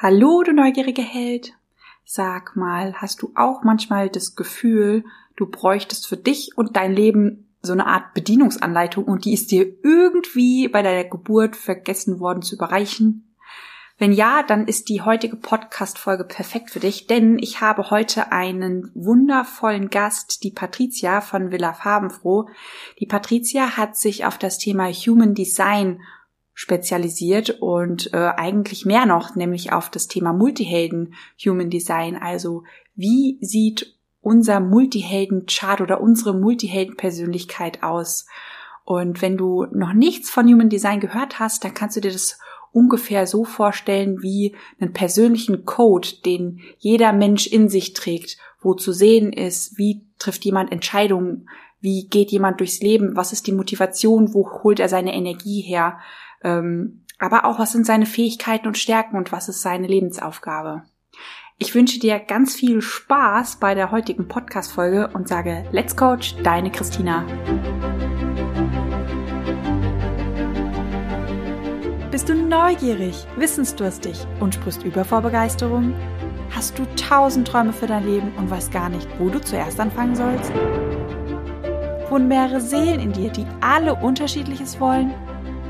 Hallo, du neugierige Held. Sag mal, hast du auch manchmal das Gefühl, du bräuchtest für dich und dein Leben so eine Art Bedienungsanleitung und die ist dir irgendwie bei deiner Geburt vergessen worden zu überreichen? Wenn ja, dann ist die heutige Podcast-Folge perfekt für dich, denn ich habe heute einen wundervollen Gast, die Patricia von Villa Farbenfroh. Die Patricia hat sich auf das Thema Human Design spezialisiert und äh, eigentlich mehr noch, nämlich auf das Thema Multihelden Human Design. Also wie sieht unser Multihelden-Chart oder unsere Multihelden-Persönlichkeit aus? Und wenn du noch nichts von Human Design gehört hast, dann kannst du dir das ungefähr so vorstellen wie einen persönlichen Code, den jeder Mensch in sich trägt, wo zu sehen ist, wie trifft jemand Entscheidungen, wie geht jemand durchs Leben, was ist die Motivation, wo holt er seine Energie her, ähm, aber auch was sind seine Fähigkeiten und Stärken und was ist seine Lebensaufgabe. Ich wünsche dir ganz viel Spaß bei der heutigen Podcast-Folge und sage Let's Coach, deine Christina. Bist du neugierig, wissensdurstig und sprichst über vor Begeisterung? Hast du tausend Träume für dein Leben und weißt gar nicht, wo du zuerst anfangen sollst? Wohnen mehrere Seelen in dir, die alle unterschiedliches wollen?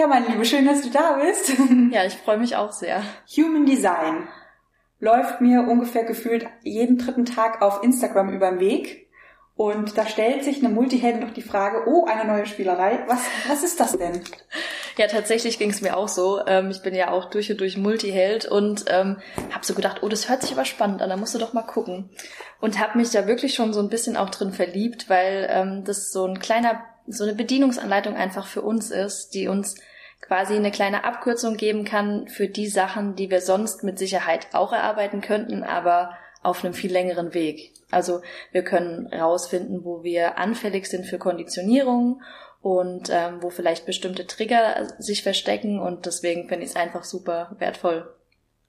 Ja, mein Liebe, schön, dass du da bist. Ja, ich freue mich auch sehr. Human Design läuft mir ungefähr gefühlt jeden dritten Tag auf Instagram über den Weg. Und da stellt sich eine Multihelden doch die Frage, oh, eine neue Spielerei. Was, was ist das denn? Ja, tatsächlich ging es mir auch so. Ähm, ich bin ja auch durch und durch Multiheld und ähm, habe so gedacht, oh, das hört sich aber spannend an, da musst du doch mal gucken. Und habe mich da wirklich schon so ein bisschen auch drin verliebt, weil ähm, das so ein kleiner, so eine Bedienungsanleitung einfach für uns ist, die uns quasi eine kleine Abkürzung geben kann für die Sachen, die wir sonst mit Sicherheit auch erarbeiten könnten, aber auf einem viel längeren Weg. Also wir können rausfinden, wo wir anfällig sind für Konditionierung und ähm, wo vielleicht bestimmte Trigger sich verstecken und deswegen finde ich es einfach super wertvoll.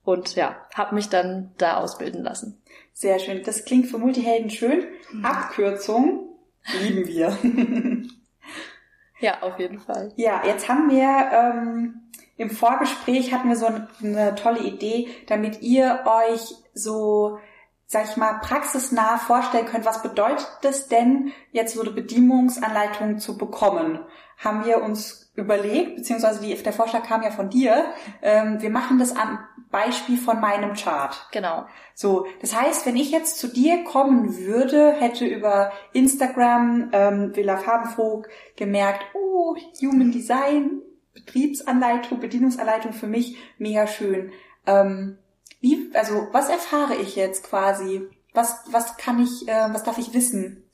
Und ja, habe mich dann da ausbilden lassen. Sehr schön. Das klingt für Multihelden schön. Mhm. Abkürzung lieben wir. Ja, auf jeden Fall. Ja, jetzt haben wir ähm, im Vorgespräch hatten wir so eine, tolle Idee, damit ihr euch so sag ich mal, praxisnah vorstellen könnt, was bedeutet es denn, jetzt so eine Bedienungsanleitung zu bekommen? Haben wir uns überlegt, beziehungsweise die, der Vorschlag kam ja von dir, ähm, wir machen das am Beispiel von meinem Chart. Genau. So, das heißt, wenn ich jetzt zu dir kommen würde, hätte über Instagram ähm, Villa Farbenfroh gemerkt, oh, Human Design, Betriebsanleitung, Bedienungsanleitung für mich, mega schön. Ähm, wie, also was erfahre ich jetzt quasi? Was, was kann ich, äh, was darf ich wissen?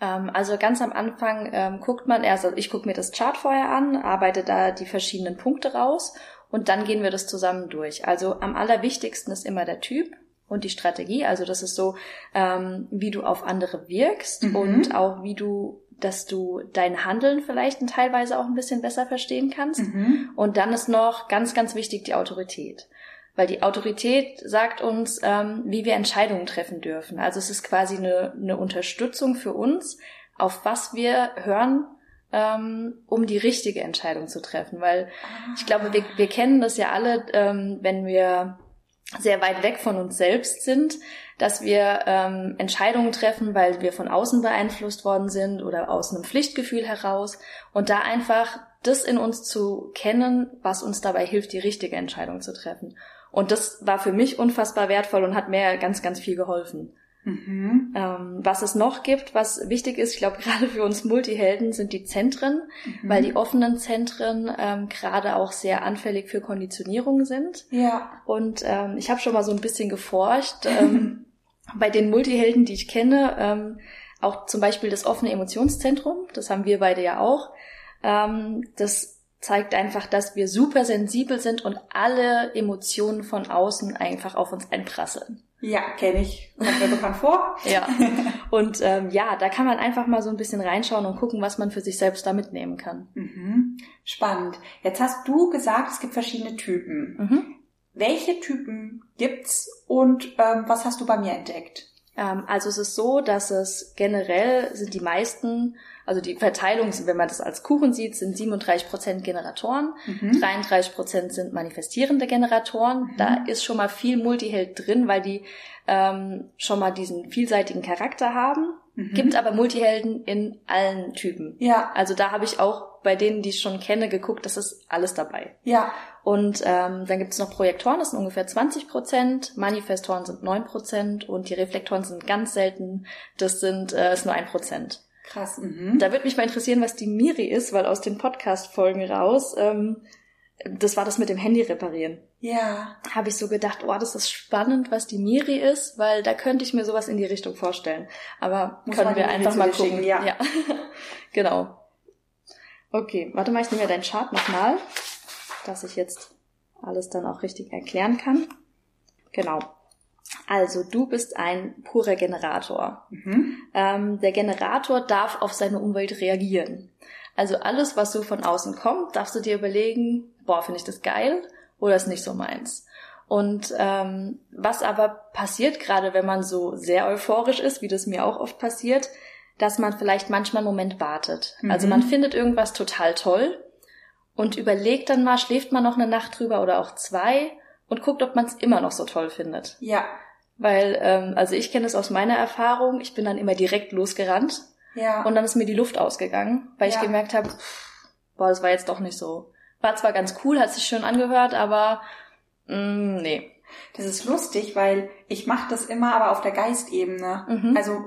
Ähm, also ganz am Anfang ähm, guckt man erst, also ich gucke mir das Chart vorher an, arbeite da die verschiedenen Punkte raus und dann gehen wir das zusammen durch. Also am allerwichtigsten ist immer der Typ und die Strategie. Also das ist so, ähm, wie du auf andere wirkst mhm. und auch wie du dass du dein Handeln vielleicht teilweise auch ein bisschen besser verstehen kannst. Mhm. Und dann ist noch ganz, ganz wichtig die Autorität. Weil die Autorität sagt uns, ähm, wie wir Entscheidungen treffen dürfen. Also es ist quasi eine, eine Unterstützung für uns, auf was wir hören ähm, um die richtige Entscheidung zu treffen. Weil ich glaube, wir, wir kennen das ja alle, ähm, wenn wir sehr weit weg von uns selbst sind, dass wir ähm, Entscheidungen treffen, weil wir von außen beeinflusst worden sind oder aus einem Pflichtgefühl heraus und da einfach das in uns zu kennen, was uns dabei hilft, die richtige Entscheidung zu treffen. Und das war für mich unfassbar wertvoll und hat mir ganz, ganz viel geholfen. Mhm. Ähm, was es noch gibt, was wichtig ist, ich glaube gerade für uns Multihelden, sind die Zentren, mhm. weil die offenen Zentren ähm, gerade auch sehr anfällig für Konditionierung sind. Ja. Und ähm, ich habe schon mal so ein bisschen geforscht ähm, bei den Multihelden, die ich kenne, ähm, auch zum Beispiel das offene Emotionszentrum, das haben wir beide ja auch. Ähm, das zeigt einfach, dass wir super sensibel sind und alle Emotionen von außen einfach auf uns einprasseln. Ja, kenne ich. Kommt mir bekannt vor. Ja. Und ähm, ja, da kann man einfach mal so ein bisschen reinschauen und gucken, was man für sich selbst da mitnehmen kann. Mhm. Spannend. Jetzt hast du gesagt, es gibt verschiedene Typen. Mhm. Welche Typen gibt's und ähm, was hast du bei mir entdeckt? Ähm, also es ist so, dass es generell sind die meisten, also die Verteilung, wenn man das als Kuchen sieht, sind 37 Prozent Generatoren, Mhm. 33 Prozent sind manifestierende Generatoren. Da ist schon mal viel Multiheld drin, weil die ähm, schon mal diesen vielseitigen Charakter haben. Mhm. Gibt aber Multihelden in allen Typen. Ja, Also da habe ich auch bei denen, die ich schon kenne, geguckt, das ist alles dabei. ja, Und ähm, dann gibt es noch Projektoren, das sind ungefähr 20 Prozent, Manifestoren sind 9 Prozent und die Reflektoren sind ganz selten, das sind äh, ist nur 1 Prozent. Krass. Mhm. Da würde mich mal interessieren, was die Miri ist, weil aus den Podcast-Folgen raus, ähm, das war das mit dem Handy reparieren. Ja, Habe ich so gedacht, oh, das ist spannend, was die Miri ist, weil da könnte ich mir sowas in die Richtung vorstellen. Aber Muss können wir einfach mal gucken. schicken, ja. genau. Okay, warte mal, ich nehme mir deinen Chart nochmal, dass ich jetzt alles dann auch richtig erklären kann. Genau. Also, du bist ein purer Generator. mhm. Ähm, der Generator darf auf seine Umwelt reagieren. Also alles, was so von außen kommt, darfst du dir überlegen, boah, finde ich das geil oder ist nicht so meins. Und ähm, was aber passiert, gerade wenn man so sehr euphorisch ist, wie das mir auch oft passiert, dass man vielleicht manchmal einen Moment wartet. Mhm. Also man findet irgendwas total toll und überlegt dann mal, schläft man noch eine Nacht drüber oder auch zwei und guckt, ob man es immer noch so toll findet. ja, Weil, ähm, also ich kenne es aus meiner Erfahrung, ich bin dann immer direkt losgerannt ja. und dann ist mir die Luft ausgegangen, weil ich Ja. gemerkt habe, boah, das war jetzt doch nicht so. War zwar ganz cool, hat sich schön angehört, aber mh, nee. Das ist lustig, weil ich mache das immer, aber auf der Geistebene. Mhm. Also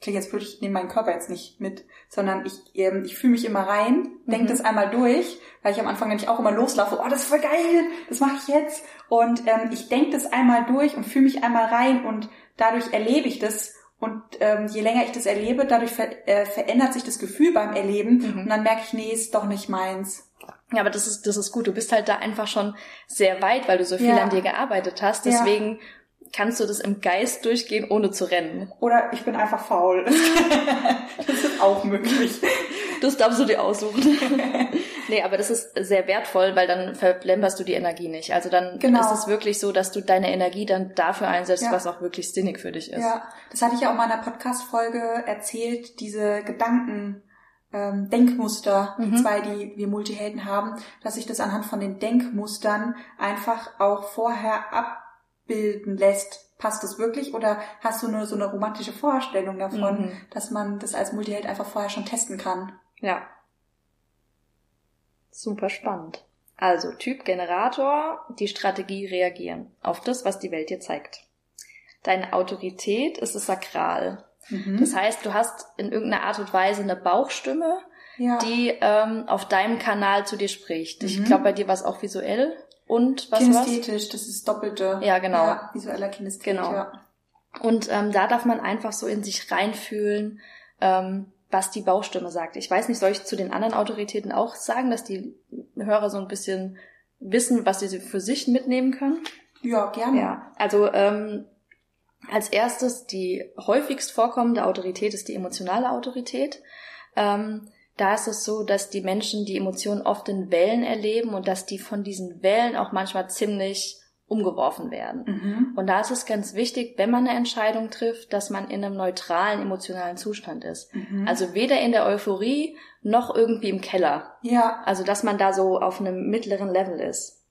klingt jetzt blöd, ich nehme meinen Körper jetzt nicht mit, sondern ich, ähm, ich fühle mich immer rein, denke Mhm. das einmal durch, weil ich am Anfang nämlich auch immer loslaufe, oh, das ist voll geil, das mache ich jetzt. Und ähm, ich denke das einmal durch und fühle mich einmal rein und dadurch erlebe ich das. Und ähm, je länger ich das erlebe, dadurch ver äh, verändert sich das Gefühl beim Erleben Mhm. und dann merke ich, nee, ist doch nicht meins. Ja, aber das ist, das ist gut. Du bist halt da einfach schon sehr weit, weil du so viel Ja. an dir gearbeitet hast. Ja. Kannst du das im Geist durchgehen, ohne zu rennen. Oder ich bin einfach faul. das ist auch möglich. Das darfst du dir aussuchen. nee, aber das ist sehr wertvoll, weil dann verplemperst du die Energie nicht. Also dann Genau. ist es wirklich so, dass du deine Energie dann dafür einsetzt, Ja. was auch wirklich sinnig für dich ist. Ja, das hatte ich ja auch mal in einer Podcast-Folge erzählt, diese Gedanken, ähm, Denkmuster, die Mhm. zwei, die wir Multihelden haben, dass sich das anhand von den Denkmustern einfach auch vorher abbilden lässt. Passt das wirklich oder hast du nur so eine romantische Vorstellung davon, Mhm. dass man das als Multiheld einfach vorher schon testen kann? Ja. Super spannend. Also Typ Generator, die Strategie reagieren auf das, was die Welt dir zeigt. Deine Autorität ist es sakral. Mhm. Das heißt, du hast in irgendeiner Art und Weise eine Bauchstimme, ja. die ähm, auf deinem Kanal zu dir spricht. Ich Mhm. glaube, bei dir war es auch visuell und was? Kinästhetisch, das ist doppelte. Ja, genau. Ja, visueller Kinästhetik, Genau. ja. Und ähm, da darf man einfach so in sich reinfühlen, ähm, was die Bauchstimme sagt. Ich weiß nicht, soll ich zu den anderen Autoritäten auch sagen, dass die Hörer so ein bisschen wissen, was sie für sich mitnehmen können? Ja, gerne. Ja, also ähm, als erstes die häufigst vorkommende Autorität ist die emotionale Autorität. Ähm, da ist es so, dass die Menschen die Emotionen oft in Wellen erleben und dass die von diesen Wellen auch manchmal ziemlich umgeworfen werden. Mhm. Und da ist es ganz wichtig, wenn man eine Entscheidung trifft, dass man in einem neutralen emotionalen Zustand ist. Mhm. Also weder in der Euphorie noch irgendwie im Keller. ja, Also dass man da so auf einem mittleren Level ist.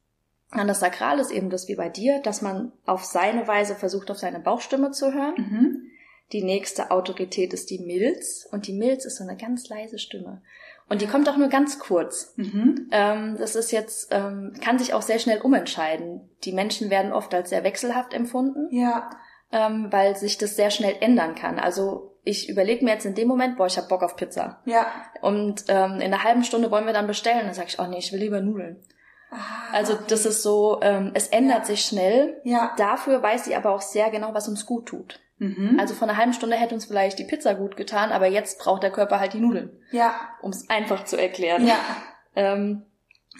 Und das Sakral ist eben das wie bei dir, dass man auf seine Weise versucht, auf seine Bauchstimme zu hören. mhm. Die nächste Autorität ist die Milz. Und die Milz ist so eine ganz leise Stimme. Und die kommt auch nur ganz kurz. Mhm. Ähm, das ist jetzt, ähm, kann sich auch sehr schnell umentscheiden. Die Menschen werden oft als sehr wechselhaft empfunden, ja, ähm, weil sich das sehr schnell ändern kann. Also ich überlege mir jetzt in dem Moment, boah, ich habe Bock auf Pizza. ja. Und ähm, in einer halben Stunde wollen wir dann bestellen. Dann sage ich, oh nee, ich will lieber Nudeln. Ah, Also okay. das ist so, ähm, es ändert Ja. sich schnell. Ja. Dafür weiß sie aber auch sehr genau, was uns gut tut. Mhm. Also vor einer halben Stunde hätte uns vielleicht die Pizza gut getan, aber jetzt braucht der Körper halt die Nudeln, ja. um es einfach zu erklären. Ja. Ähm,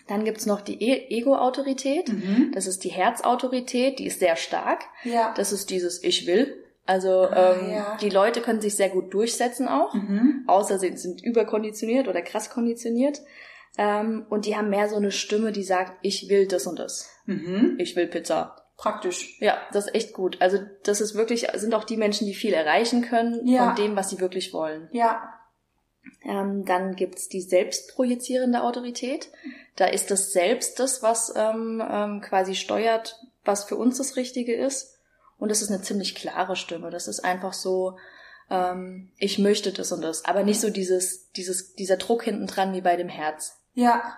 dann gibt's noch die e Ego-Autorität. Mhm. Das ist die Herzautorität, die ist sehr stark. Ja. Das ist dieses Ich will. Also Ah, ähm, ja. die Leute können sich sehr gut durchsetzen auch, Mhm. außer sie sind überkonditioniert oder krass konditioniert. Ähm, und die haben mehr so eine Stimme, die sagt, ich will das und das. Mhm. Ich will Pizza. Praktisch. Ja, das ist echt gut. Also das ist wirklich, sind auch die Menschen, die viel erreichen können Ja. von dem, was sie wirklich wollen. Ja. Ähm, dann gibt's die selbstprojizierende Autorität. Da ist das Selbst das, was ähm, ähm, quasi steuert, was für uns das Richtige ist. Und das ist eine ziemlich klare Stimme. Das ist einfach so, ähm, ich möchte das und das. Aber nicht so dieses, dieses, dieser Druck hinten dran wie bei dem Herz. Ja.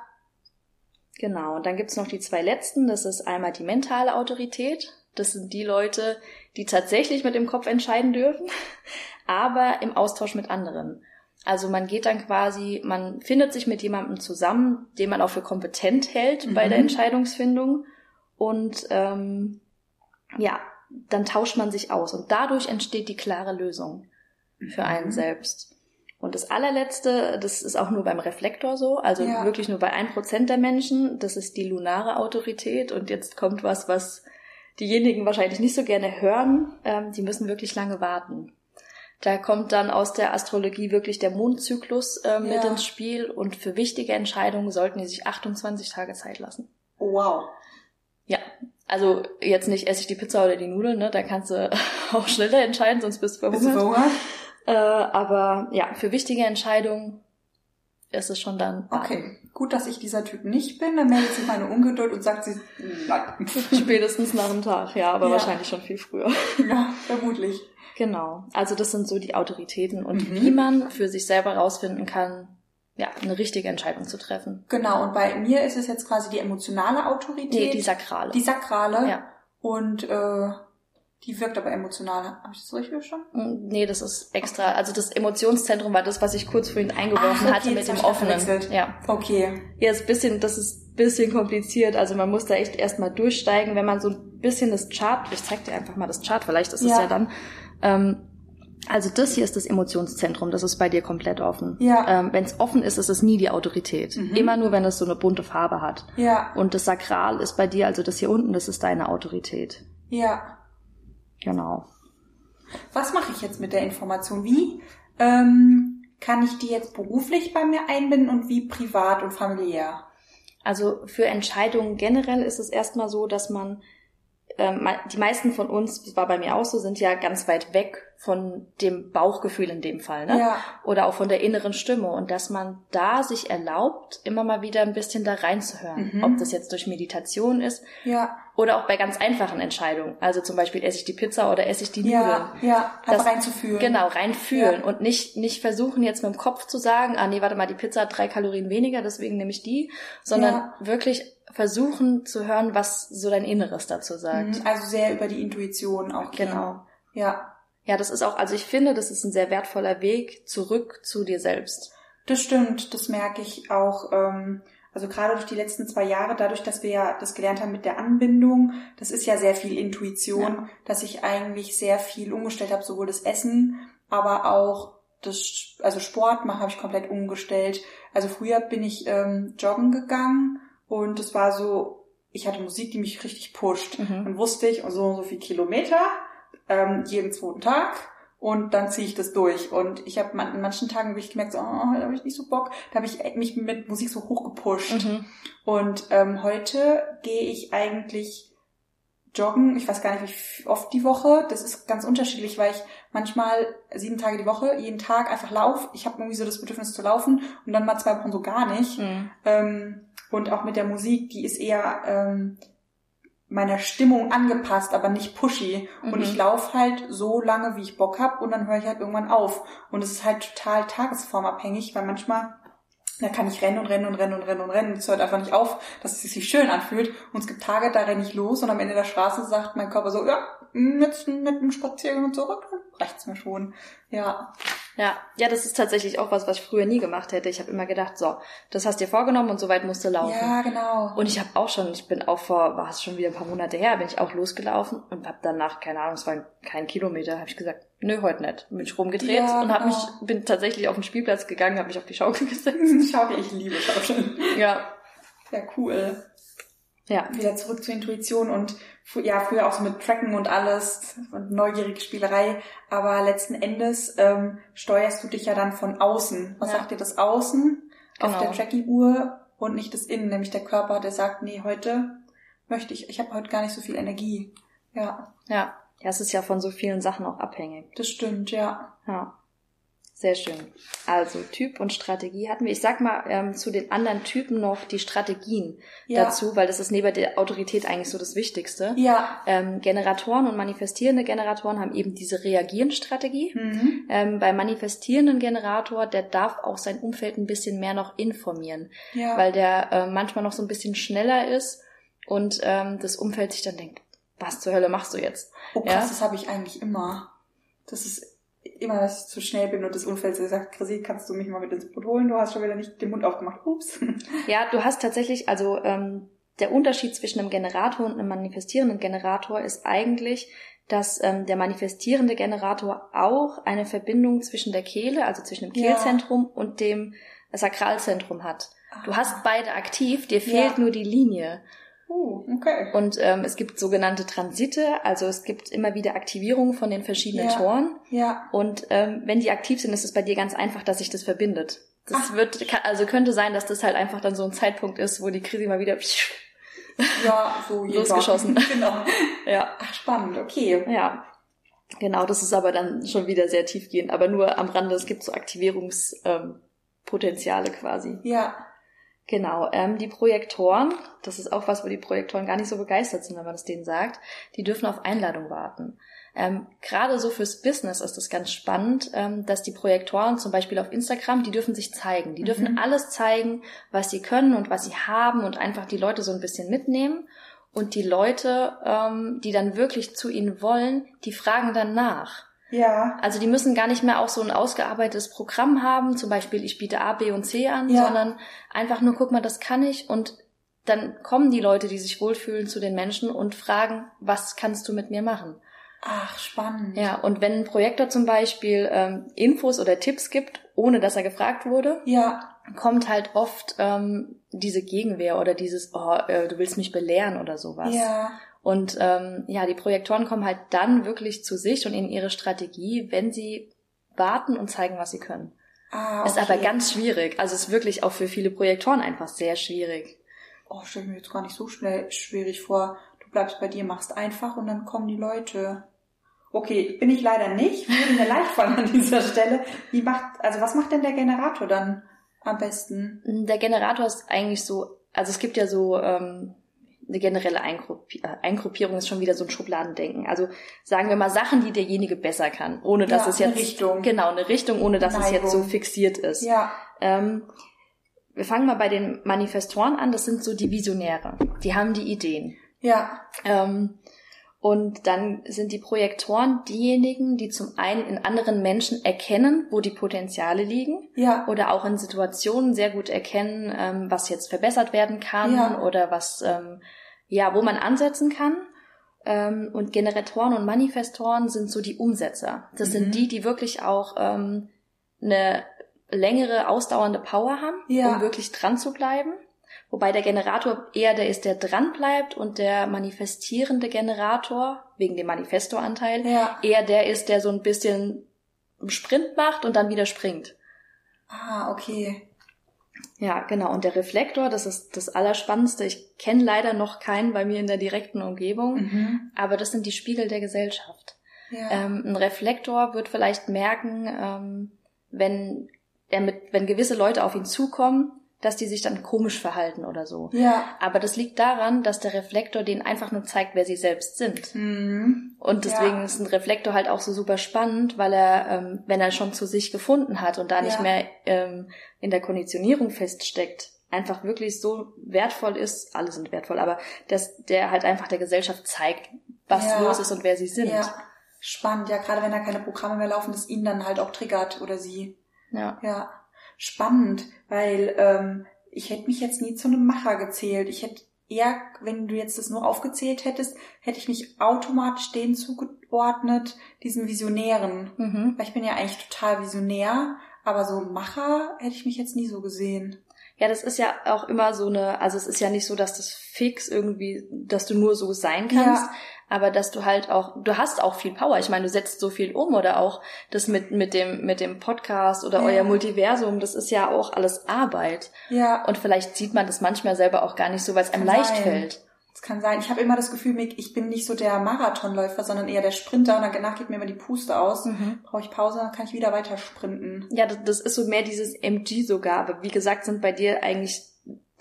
Genau. Und dann gibt's noch die zwei letzten. Das ist einmal die mentale Autorität. Das sind die Leute, die tatsächlich mit dem Kopf entscheiden dürfen, aber im Austausch mit anderen. Also man geht dann quasi, man findet sich mit jemandem zusammen, den man auch für kompetent hält bei Mhm. der Entscheidungsfindung. Und ähm, ja, dann tauscht man sich aus. Und dadurch entsteht die klare Lösung für einen Mhm. selbst. Und das allerletzte, das ist auch nur beim Reflektor so, also Ja. wirklich nur bei ein Prozent der Menschen, das ist die lunare Autorität. Und jetzt kommt was, was diejenigen wahrscheinlich nicht so gerne hören, ähm, die müssen wirklich lange warten. Da kommt dann aus der Astrologie wirklich der Mondzyklus äh, mit Ja. ins Spiel und für wichtige Entscheidungen sollten die sich 28 Tage Zeit lassen. Wow. Ja, also jetzt nicht esse ich die Pizza oder die Nudeln, ne? da kannst du auch schneller entscheiden, sonst bist du Bist du verhungert. Äh, aber ja, für wichtige Entscheidungen ist es schon dann. Okay. Gut, dass ich dieser Typ nicht bin. Dann meldet sich meine Ungeduld und sagt sie, nein. Spätestens nach dem Tag, ja, aber Ja. wahrscheinlich schon viel früher. ja, vermutlich. Genau. Also das sind so die Autoritäten und Mhm. wie man für sich selber rausfinden kann, ja, eine richtige Entscheidung zu treffen. Genau, und bei mir ist es jetzt quasi die emotionale Autorität. Nee, die Sakrale. Die Sakrale. ja. Und äh, die wirkt aber emotional. Habe ich das richtig verstanden? Mm, Nee, das ist extra. Also das Emotionszentrum war das, was ich kurz vorhin eingeworfen Ach, okay, hatte mit dem offenen. Ja. Okay. Ja, ist bisschen, das ist ein bisschen kompliziert. Also man muss da echt erstmal durchsteigen, wenn man so ein bisschen das Chart, ich zeig dir einfach mal das Chart, vielleicht ist es Ja. ja dann. Ähm, also das hier ist das Emotionszentrum, das ist bei dir komplett offen. Ja. Ähm, wenn es offen ist, ist es nie die Autorität. Mhm. Immer nur, wenn es so eine bunte Farbe hat. Ja, Und das Sakral ist bei dir, also das hier unten, das ist deine Autorität. ja. Genau. Was mache ich jetzt mit der Information? Wie ähm, kann ich die jetzt beruflich bei mir einbinden und wie privat und familiär? Also für Entscheidungen generell ist es erstmal so, dass man, ähm, die meisten von uns, das war bei mir auch so, sind ja ganz weit weg von dem Bauchgefühl in dem Fall, ne? Ja, Oder auch von der inneren Stimme und dass man da sich erlaubt, immer mal wieder ein bisschen da reinzuhören. Mhm. Ob das jetzt durch Meditation ist ja, oder auch bei ganz einfachen Entscheidungen. Also zum Beispiel esse ich die Pizza oder esse ich die Nudeln. ja, ja, Das- reinzufühlen. Genau, reinfühlen Ja. und nicht, nicht versuchen jetzt mit dem Kopf zu sagen, ah nee, warte mal, die Pizza hat drei Kalorien weniger, deswegen nehme ich die, sondern Ja. wirklich versuchen zu hören, was so dein Inneres dazu sagt. Mhm, Also sehr über die Intuition auch. gehen. Genau. Ja, Ja, das ist auch, also ich finde, das ist ein sehr wertvoller Weg zurück zu dir selbst. das stimmt. Das merke ich auch. Ähm, also gerade durch die letzten zwei Jahre, dadurch, dass wir ja das gelernt haben mit der Anbindung, das ist ja sehr viel Intuition, Ja. dass ich eigentlich sehr viel umgestellt habe, sowohl das Essen, aber auch das, also Sport machen habe ich komplett umgestellt. Also früher bin ich ähm, joggen gegangen und es war so, ich hatte Musik, die mich richtig pusht. Mhm. Dann wusste ich, so und so viel Kilometer, ähm, jeden zweiten Tag und dann ziehe ich das durch. Und ich habe man, an manchen Tagen hab ich gemerkt, so, oh, da habe ich nicht so Bock. Da habe ich mich mit Musik so hochgepusht. Mhm. Und ähm, heute gehe ich eigentlich joggen. Ich weiß gar nicht, wie oft die Woche. Das ist ganz unterschiedlich, weil ich manchmal sieben Tage die Woche, jeden Tag einfach laufe. Ich habe irgendwie so das Bedürfnis zu laufen und dann mal zwei Wochen so gar nicht. Mhm. Ähm, und auch mit der Musik, die ist eher ähm, meiner Stimmung angepasst, aber nicht pushy. Und Mhm. ich laufe halt so lange, wie ich Bock hab und dann höre ich halt irgendwann auf. Und es ist halt total tagesformabhängig, weil manchmal, da kann ich rennen und rennen und rennen und rennen und rennen. Es hört einfach nicht auf, dass es sich schön anfühlt. Und es gibt Tage, da renne ich los und am Ende der Straße sagt mein Körper so, ja, jetzt mit einem Spaziergang und zurück, reicht's mir schon. Ja. Ja, ja, das ist tatsächlich auch was, was ich früher nie gemacht hätte. Ich habe immer gedacht, so, das hast dir vorgenommen und so weit musst du laufen. Ja, genau. Und ich habe auch schon, ich bin auch vor, war es schon wieder ein paar Monate her, bin ich auch losgelaufen und habe danach, keine Ahnung, es war kein Kilometer, habe ich gesagt, nö, heute nicht. Bin ich rumgedreht Ja, und habe genau. mich, bin tatsächlich auf den Spielplatz gegangen, habe mich auf die Schaukel gesetzt. Schaukel, ich liebe Schaukeln. ja, Ja, cool. ja, Wieder zurück zur Intuition und ja, früher auch so mit Tracken und alles und neugierige Spielerei. Aber letzten Endes ähm, steuerst du dich ja dann von außen. Was Ja. sagt dir das Außen auf Genau. der Tracking-Uhr und nicht das Innen, nämlich der Körper, der sagt, nee, heute möchte ich, ich habe heute gar nicht so viel Energie. Ja, ja. Ja, es ist ja von so vielen Sachen auch abhängig. das stimmt, ja. Ja. Sehr schön. Also Typ und Strategie hatten wir. Ich sag mal ähm, zu den anderen Typen noch die Strategien Ja. dazu, weil das ist neben der Autorität eigentlich so das Wichtigste. Ja. Ähm, Generatoren und manifestierende Generatoren haben eben diese Reagieren-Strategie. Mhm. Ähm, beim manifestierenden Generator, der darf auch sein Umfeld ein bisschen mehr noch informieren, Ja. weil der äh, manchmal noch so ein bisschen schneller ist und ähm, das Umfeld sich dann denkt, was zur Hölle machst du jetzt? Oh krass, Ja. das habe ich eigentlich immer. Das ist immer, dass ich zu schnell bin und das Umfeld sagt, Chrissy, kannst du mich mal mit ins Boot holen? Du hast schon wieder nicht den Mund aufgemacht. Ups. Ja, du hast tatsächlich, also ähm, der Unterschied zwischen einem Generator und einem manifestierenden Generator ist eigentlich, dass ähm, der manifestierende Generator auch eine Verbindung zwischen der Kehle, also zwischen dem Ja. Kehlzentrum und dem Sakralzentrum hat. Du hast beide aktiv, dir Ja. fehlt nur die Linie. Oh, okay. Und ähm, es gibt sogenannte Transite, also es gibt immer wieder Aktivierungen von den verschiedenen Ja. Toren. Ja. Und ähm, wenn die aktiv sind, ist es bei dir ganz einfach, dass sich das verbindet. Das Ach. wird, also könnte sein, dass das halt einfach dann so ein Zeitpunkt ist, wo die Krise mal wieder, Ja, so. Losgeschossen. genau. ja, Ach, spannend, okay. ja. Genau, das ist aber dann schon wieder sehr tiefgehend, aber nur am Rande, es gibt so Aktivierungspotenziale ähm, quasi. Ja. Genau, ähm, die Projektoren, das ist auch was, wo die Projektoren gar nicht so begeistert sind, wenn man es denen sagt, die dürfen auf Einladung warten. Ähm, Gerade so fürs Business ist es ganz spannend, ähm, dass die Projektoren zum Beispiel auf Instagram, die dürfen sich zeigen. Die dürfen Mhm. alles zeigen, was sie können und was sie haben und einfach die Leute so ein bisschen mitnehmen. Und die Leute, ähm, die dann wirklich zu ihnen wollen, die fragen dann nach. Ja. Also die müssen gar nicht mehr auch so ein ausgearbeitetes Programm haben, zum Beispiel ich biete A, B und C an, Ja. sondern einfach nur, guck mal, das kann ich und dann kommen die Leute, die sich wohlfühlen, zu den Menschen und fragen, was kannst du mit mir machen? Ach, spannend. Ja, und wenn ein Projektor zum Beispiel ähm, Infos oder Tipps gibt, ohne dass er gefragt wurde, Ja. kommt halt oft ähm, diese Gegenwehr oder dieses, oh, äh, du willst mich belehren oder sowas. Ja. Und ähm, ja, die Projektoren kommen halt dann wirklich zu sich und in ihre Strategie, wenn sie warten und zeigen, was sie können. Ah, Ist okay. aber ganz schwierig. Also ist wirklich auch für viele Projektoren einfach sehr schwierig. Oh, stell mir jetzt gar nicht so schnell schwierig vor. Du bleibst bei dir, machst einfach und dann kommen die Leute. Okay, bin ich leider nicht. Würde mir leicht fallen an dieser Stelle. Wie macht, also was macht denn der Generator dann am besten? Der Generator ist eigentlich so, also es gibt ja so ähm, eine generelle Eingruppi äh, Eingruppierung ist schon wieder so ein Schubladendenken. Also sagen wir mal Sachen, die derjenige besser kann, ohne dass Ja, es jetzt eine Richtung. genau eine Richtung, ohne dass es jetzt so Neigung. fixiert ist. Ja. Ähm, wir fangen mal bei den Manifestoren an. Das sind so die Visionäre. Die haben die Ideen. Ja. Ähm, und dann sind die Projektoren diejenigen, die zum einen in anderen Menschen erkennen, wo die Potenziale liegen Ja. oder auch in Situationen sehr gut erkennen, ähm, was jetzt verbessert werden kann Ja. oder was, ähm, ja, wo man ansetzen kann. Ähm, und Generatoren und Manifestoren sind so die Umsetzer. Das Mhm. sind die, die wirklich auch ähm, eine längere, ausdauernde Power haben, Ja. um wirklich dran zu bleiben. Wobei der Generator eher der ist, der dran bleibt und der manifestierende Generator, wegen dem Manifestoranteil, Ja. eher der ist, der so ein bisschen einen Sprint macht und dann wieder springt. Ah, okay. Ja, genau. Und der Reflektor, das ist das Allerspannendste. Ich kenne leider noch keinen bei mir in der direkten Umgebung, Mhm. aber das sind die Spiegel der Gesellschaft. Ja. Ähm, ein Reflektor wird vielleicht merken, ähm, wenn er mit, wenn gewisse Leute auf ihn zukommen, dass die sich dann komisch verhalten oder so. ja. Aber das liegt daran, dass der Reflektor denen einfach nur zeigt, wer sie selbst sind. Mhm. Und deswegen Ja. ist ein Reflektor halt auch so super spannend, weil er, ähm, wenn er schon zu sich gefunden hat und da nicht Ja. mehr ähm, in der Konditionierung feststeckt, einfach wirklich so wertvoll ist, alle sind wertvoll, aber dass der halt einfach der Gesellschaft zeigt, was Ja. los ist und wer sie sind. Ja. Spannend, ja, gerade wenn da keine Programme mehr laufen, das ihn dann halt auch triggert oder sie. Ja. Ja, spannend, weil ähm, ich hätte mich jetzt nie zu einem Macher gezählt. Ich hätte eher, wenn du jetzt das nur aufgezählt hättest, hätte ich mich automatisch denen zugeordnet, diesen Visionären. Mhm. Weil ich bin ja eigentlich total visionär, aber so ein Macher hätte ich mich jetzt nie so gesehen. Ja, das ist ja auch immer so eine, also es ist ja nicht so, dass das fix irgendwie, dass du nur so sein kannst, Ja. Aber dass du halt auch, du hast auch viel Power. Ich meine, du setzt so viel um oder auch das mit, mit dem, mit dem Podcast oder Ja. euer Multiversum, das ist ja auch alles Arbeit. Ja, Und vielleicht sieht man das manchmal selber auch gar nicht so, weil es einem leicht sein. fällt. das kann sein. Ich habe immer das Gefühl, ich bin nicht so der Marathonläufer, sondern eher der Sprinter und danach geht mir immer die Puste aus. Mhm. Brauche ich Pause, dann kann ich wieder weiter sprinten. Ja, das, das ist so mehr dieses MG sogar, aber wie gesagt, sind bei dir eigentlich,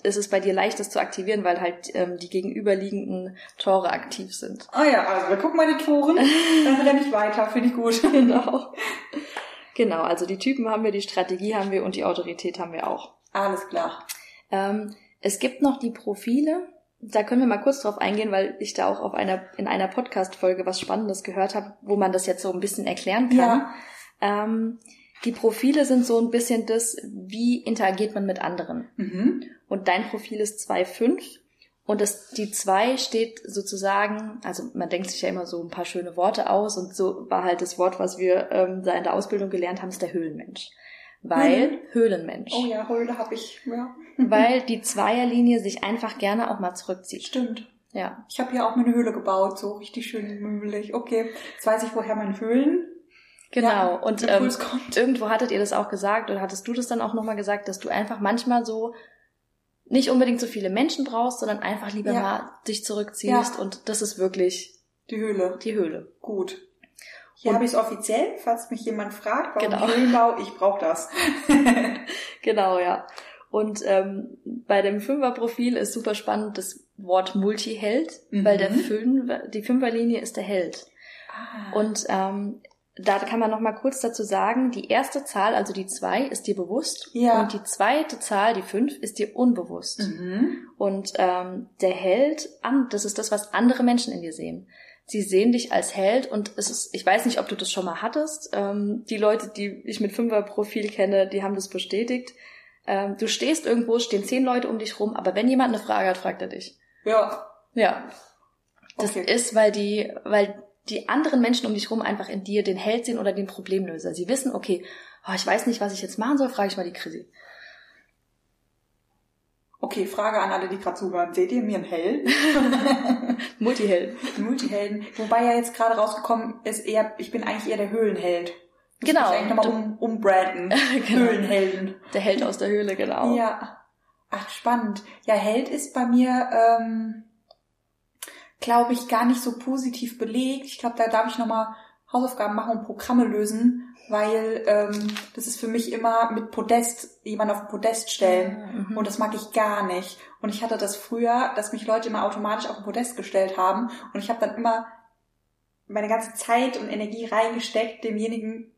ist es bei dir leicht, das zu aktivieren, weil halt ähm, die gegenüberliegenden Tore aktiv sind. Ah ja, also wir gucken mal die Toren, dann renne ich weiter, finde ich gut. Genau. Genau, also die Typen haben wir, die Strategie haben wir und die Autorität haben wir auch. Alles klar. Ähm, es gibt noch die Profile. Da können wir mal kurz drauf eingehen, weil ich da auch auf einer, in einer Podcast-Folge was Spannendes gehört habe, wo man das jetzt so ein bisschen erklären kann. Ja. Ähm, die Profile sind so ein bisschen das, wie interagiert man mit anderen. Mhm. Und dein Profil ist 2,5. Und das, die 2 steht sozusagen, also man denkt sich ja immer so ein paar schöne Worte aus und so war halt das Wort, was wir ähm, da in der Ausbildung gelernt haben, ist der Höhlenmensch. Weil, Mhm. Höhlenmensch. Oh ja, Höhle habe ich, ja. Weil die Zweierlinie sich einfach gerne auch mal zurückzieht. Stimmt. Ja. Ich habe hier auch mir eine Höhle gebaut, so richtig schön möbelig. Okay, jetzt weiß ich, woher meine Höhlen Genau. Ja, und ähm, irgendwo hattet ihr das auch gesagt oder hattest du das dann auch nochmal gesagt, dass du einfach manchmal so nicht unbedingt so viele Menschen brauchst, sondern einfach lieber Ja. mal dich zurückziehst Ja. und das ist wirklich die Höhle. die Höhle. Gut. Hier habe ich es offiziell, falls mich jemand fragt, warum Genau. Höhlenbau, ich brauche das. Genau, ja. Und ähm, bei dem Fünferprofil ist super spannend das Wort Multiheld, Mhm. weil der Fünfer, die Fünferlinie ist der Held. Ah. Und ähm, da kann man noch mal kurz dazu sagen, die erste Zahl, also die zwei, ist dir bewusst Ja. und die zweite Zahl, die fünf, ist dir unbewusst. mhm. Und ähm, der Held, an, das ist das, was andere Menschen in dir sehen. Sie sehen dich als Held und es ist, ich weiß nicht, ob du das schon mal hattest. Ähm, die Leute, die ich mit Fünfer-Profil kenne, die haben das bestätigt. Ähm, du stehst irgendwo, stehen zehn Leute um dich rum, aber wenn jemand eine Frage hat, fragt er dich. Ja. Ja. Das Okay. ist, weil die, weil die anderen Menschen um dich rum einfach in dir den Held sehen oder den Problemlöser. Sie wissen, okay, oh, ich weiß nicht, was ich jetzt machen soll, frage ich mal die Chrissy. Okay, Frage an alle, die gerade zuhören. Seht ihr mir einen Helden? Multiheld. Multihelden. Wobei ja jetzt gerade rausgekommen ist, eher, ich bin eigentlich eher der Höhlenheld. Muss Genau. Ich eigentlich nochmal um, umbranden. Genau. Höhlenhelden. Der Held aus der Höhle, genau. Ja. Ach, spannend. Ja, Held ist bei mir, ähm, glaube ich, gar nicht so positiv belegt. Ich glaube, da darf ich nochmal Hausaufgaben machen und Programme lösen, weil ähm, das ist für mich immer mit Podest, jemand auf den Podest stellen. Mhm. Und das mag ich gar nicht. Und ich hatte das früher, dass mich Leute immer automatisch auf den Podest gestellt haben. Und ich habe dann immer meine ganze Zeit und Energie reingesteckt, demjenigen,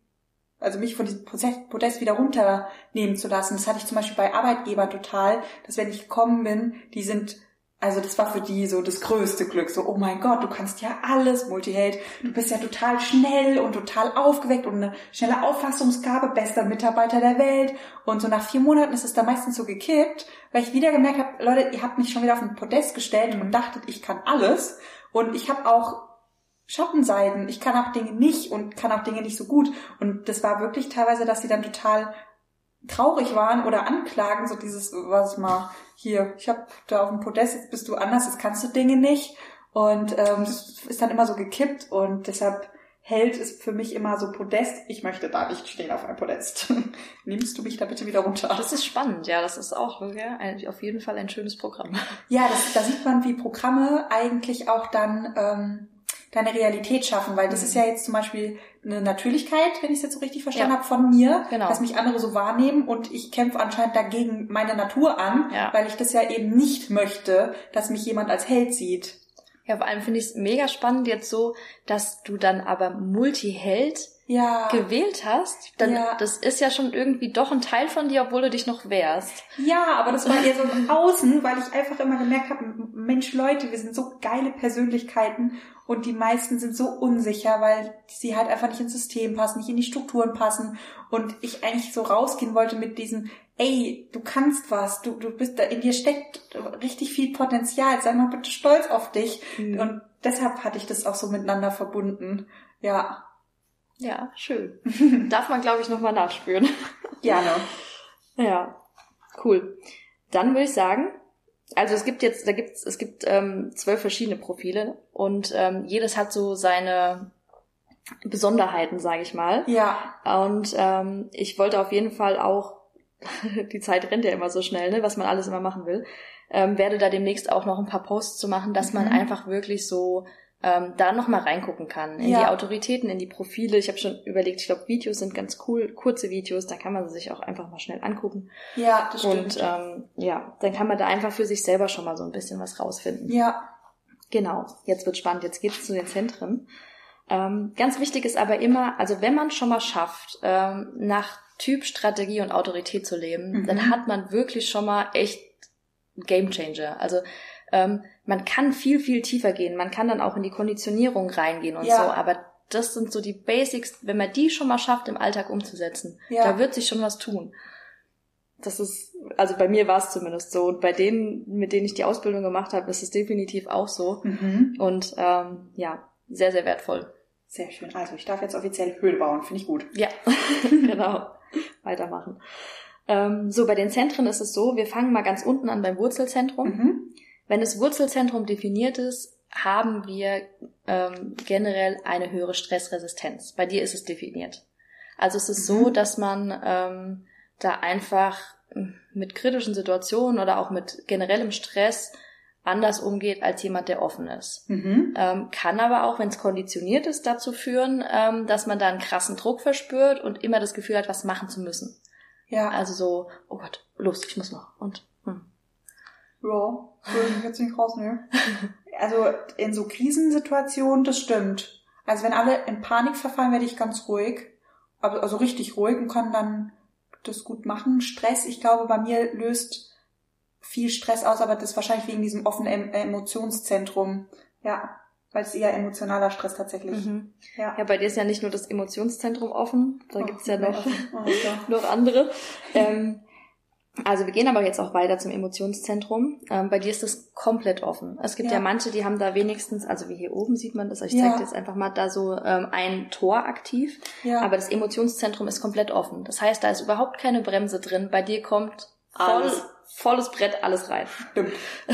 also mich von diesem Podest Podest wieder runternehmen zu lassen. Das hatte ich zum Beispiel bei Arbeitgebern total, dass wenn ich gekommen bin, die sind, also das war für die so das größte Glück. So, oh mein Gott, du kannst ja alles, Multiheld. Du bist ja total schnell und total aufgeweckt und eine schnelle Auffassungsgabe, bester Mitarbeiter der Welt. Und so nach vier Monaten ist es da meistens so gekippt, weil ich wieder gemerkt habe, Leute, ihr habt mich schon wieder auf den Podest gestellt und dachtet, ich kann alles. Und ich habe auch Schattenseiten. Ich kann auch Dinge nicht und kann auch Dinge nicht so gut. Und das war wirklich teilweise, dass sie dann total traurig waren oder anklagen, so dieses, was mal hier, ich hab da auf dem Podest, jetzt bist du anders, jetzt kannst du Dinge nicht. Und ähm, das ist dann immer so gekippt und deshalb Held ist für mich immer so Podest. Ich möchte da nicht stehen auf einem Podest. Nimmst du mich da bitte wieder runter? Das ist spannend, ja, das ist auch wirklich ein, auf jeden Fall ein schönes Programm. Ja, das, da sieht man, wie Programme eigentlich auch dann ähm, deine Realität schaffen, weil das Mhm. ist ja jetzt zum Beispiel eine Natürlichkeit, wenn ich es jetzt so richtig verstanden Ja. habe, von mir, Genau. dass mich andere so wahrnehmen und ich kämpfe anscheinend dagegen meine Natur an, Ja. weil ich das ja eben nicht möchte, dass mich jemand als Held sieht. Ja, vor allem finde ich es mega spannend jetzt so, dass du dann aber Multiheld ja. gewählt hast, dann Ja. das ist ja schon irgendwie doch ein Teil von dir, obwohl du dich noch wehrst. Ja, aber das war eher so im Außen, weil ich einfach immer gemerkt habe, Mensch, Leute, wir sind so geile Persönlichkeiten und die meisten sind so unsicher, weil sie halt einfach nicht ins System passen, nicht in die Strukturen passen und ich eigentlich so rausgehen wollte mit diesem, ey, du kannst was, du, du bist da, in dir steckt richtig viel Potenzial, sei mal bitte stolz auf dich Mhm. und deshalb hatte ich das auch so miteinander verbunden. Ja, Ja, schön. Darf man, glaube ich, nochmal nachspüren. gerne. Ja, cool. Dann würde ich sagen, also es gibt jetzt, da gibt's, es gibt ähm, zwölf verschiedene Profile und ähm, jedes hat so seine Besonderheiten, sage ich mal. Ja, Und ähm, ich wollte auf jeden Fall auch, die Zeit rennt ja immer so schnell, ne, was man alles immer machen will, ähm, werde da demnächst auch noch ein paar Posts zu machen, dass man Mhm. einfach wirklich so ähm, da nochmal reingucken kann. In Ja. die Autoritäten, in die Profile. Ich habe schon überlegt, ich glaube, Videos sind ganz cool, kurze Videos, da kann man sie sich auch einfach mal schnell angucken. ja, das stimmt. Und ähm, ja, dann kann man da einfach für sich selber schon mal so ein bisschen was rausfinden. ja, Genau, jetzt wird spannend, jetzt geht's zu den Zentren. Ähm, ganz wichtig ist aber immer, also wenn man schon mal schafft, ähm, nach Typ, Strategie und Autorität zu leben, Mhm. dann hat man wirklich schon mal echt Game Changer. Also ähm, man kann viel, viel tiefer gehen. Man kann dann auch in die Konditionierung reingehen und Ja. so, aber das sind so die Basics, wenn man die schon mal schafft, im Alltag umzusetzen, Ja. da wird sich schon was tun. Das ist, also bei mir war es zumindest so. Und bei denen, mit denen ich die Ausbildung gemacht habe, ist es definitiv auch so. mhm. Und ähm, ja, sehr, sehr wertvoll. Sehr schön. Also ich darf jetzt offiziell Höhle bauen, finde ich gut. Ja, genau. Weitermachen. Ähm, so, bei den Zentren ist es so, wir fangen mal ganz unten an beim Wurzelzentrum. Mhm. Wenn das Wurzelzentrum definiert ist, haben wir ähm, generell eine höhere Stressresistenz. Bei dir ist es definiert. Also es ist so, Mhm. dass man ähm, da einfach mit kritischen Situationen oder auch mit generellem Stress anders umgeht als jemand, der offen ist. Mhm. Ähm, kann aber auch, wenn es konditioniert ist, dazu führen, ähm, dass man da einen krassen Druck verspürt und immer das Gefühl hat, was machen zu müssen. Ja. Also so, oh Gott, los, ich muss noch. Und hm. Ja, würde ich jetzt nicht rausnehmen. Also in so Krisensituationen, das stimmt. Also wenn alle in Panik verfallen, werde ich ganz ruhig. Also richtig ruhig und kann dann das gut machen. Stress, ich glaube, bei mir löst viel Stress aus, aber das ist wahrscheinlich wegen diesem offenen em Emotionszentrum. Ja, weil es eher emotionaler Stress tatsächlich. Mhm. Ja. Ja, bei dir ist ja nicht nur das Emotionszentrum offen, da Oh, gibt's ja noch. Oh, ja. noch andere. Ähm, also wir gehen aber jetzt auch weiter zum Emotionszentrum. Ähm, bei dir ist das komplett offen. Es gibt ja. Ja. manche, die haben da wenigstens, also wie hier oben sieht man das, ich Ja. zeige dir jetzt einfach mal da so ähm, ein Tor aktiv, Ja. aber das Emotionszentrum ist komplett offen. Das heißt, da ist überhaupt keine Bremse drin. Bei dir kommt voll, Alles. volles Brett alles rein. Stimmt.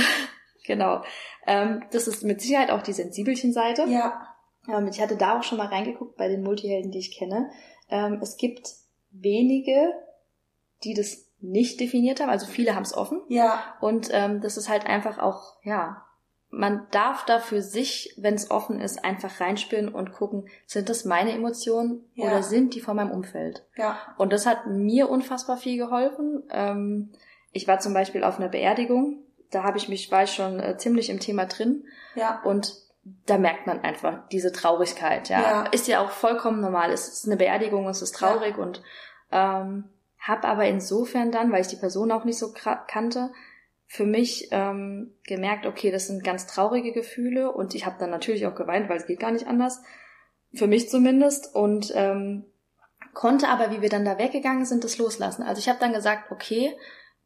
Genau. Ähm, das ist mit Sicherheit auch die Sensibelchen-Seite. Ja. Ähm, ich hatte da auch schon mal reingeguckt bei den Multihelden, die ich kenne. Ähm, es gibt wenige, die das nicht definiert haben. Also viele haben es offen. Ja. Und ähm, das ist halt einfach auch, ja, man darf da für sich, wenn es offen ist, einfach reinspüren und gucken, sind das meine Emotionen Ja. oder sind die von meinem Umfeld? Ja. Und das hat mir unfassbar viel geholfen. Ähm, ich war zum Beispiel auf einer Beerdigung, da habe ich mich, war ich schon äh, ziemlich im Thema drin Ja. und da merkt man einfach diese Traurigkeit, ja. Ja. Ist ja auch vollkommen normal. Es ist eine Beerdigung, es ist traurig und ähm, habe aber insofern dann, weil ich die Person auch nicht so kannte, für mich ähm, gemerkt, okay, das sind ganz traurige Gefühle und ich habe dann natürlich auch geweint, weil es geht gar nicht anders, für mich zumindest und ähm, konnte aber, wie wir dann da weggegangen sind, das loslassen. Also ich habe dann gesagt, okay,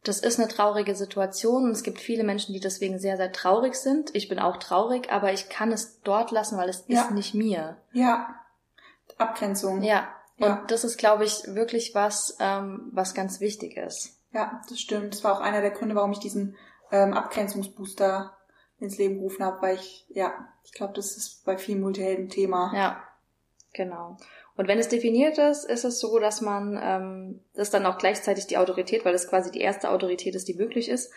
das ist eine traurige Situation und es gibt viele Menschen, die deswegen sehr, sehr traurig sind. Ich bin auch traurig, aber ich kann es dort lassen, weil es Ja. ist nicht mir. Ja. Abgrenzung. Ja. Ja. Und das ist, glaube ich, wirklich was, ähm, was ganz wichtig ist. Ja, das stimmt. Das war auch einer der Gründe, warum ich diesen ähm, Abgrenzungsbooster ins Leben gerufen habe, weil ich, ja, ich glaube, das ist bei vielen Multihelden Thema. Ja, genau. Und wenn es definiert ist, ist es so, dass man ähm, das dann auch gleichzeitig die Autorität, weil das quasi die erste Autorität ist, die möglich ist,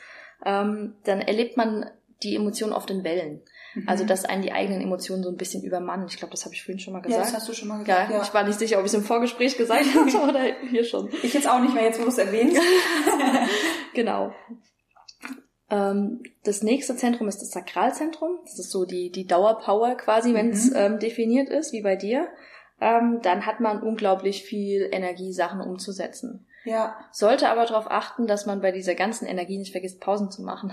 ähm, dann erlebt man die Emotionen oft in Wellen. Mhm. Also dass einen die eigenen Emotionen so ein bisschen übermannen. Ich glaube, das habe ich vorhin schon mal ja, gesagt. das hast du schon mal Ja, gesagt. Ja, ich war nicht sicher, ob ich es im Vorgespräch gesagt hatte oder hier schon. Ich jetzt auch nicht mehr, jetzt wo du es erwähnst. Genau. Ähm, das nächste Zentrum ist das Sakralzentrum. Das ist so die, die Dauerpower quasi, wenn es Mhm. ähm, definiert ist, wie bei dir. ähm, dann hat man unglaublich viel Energie, Sachen umzusetzen. Ja. Sollte aber darauf achten, dass man bei dieser ganzen Energie nicht vergisst, Pausen zu machen.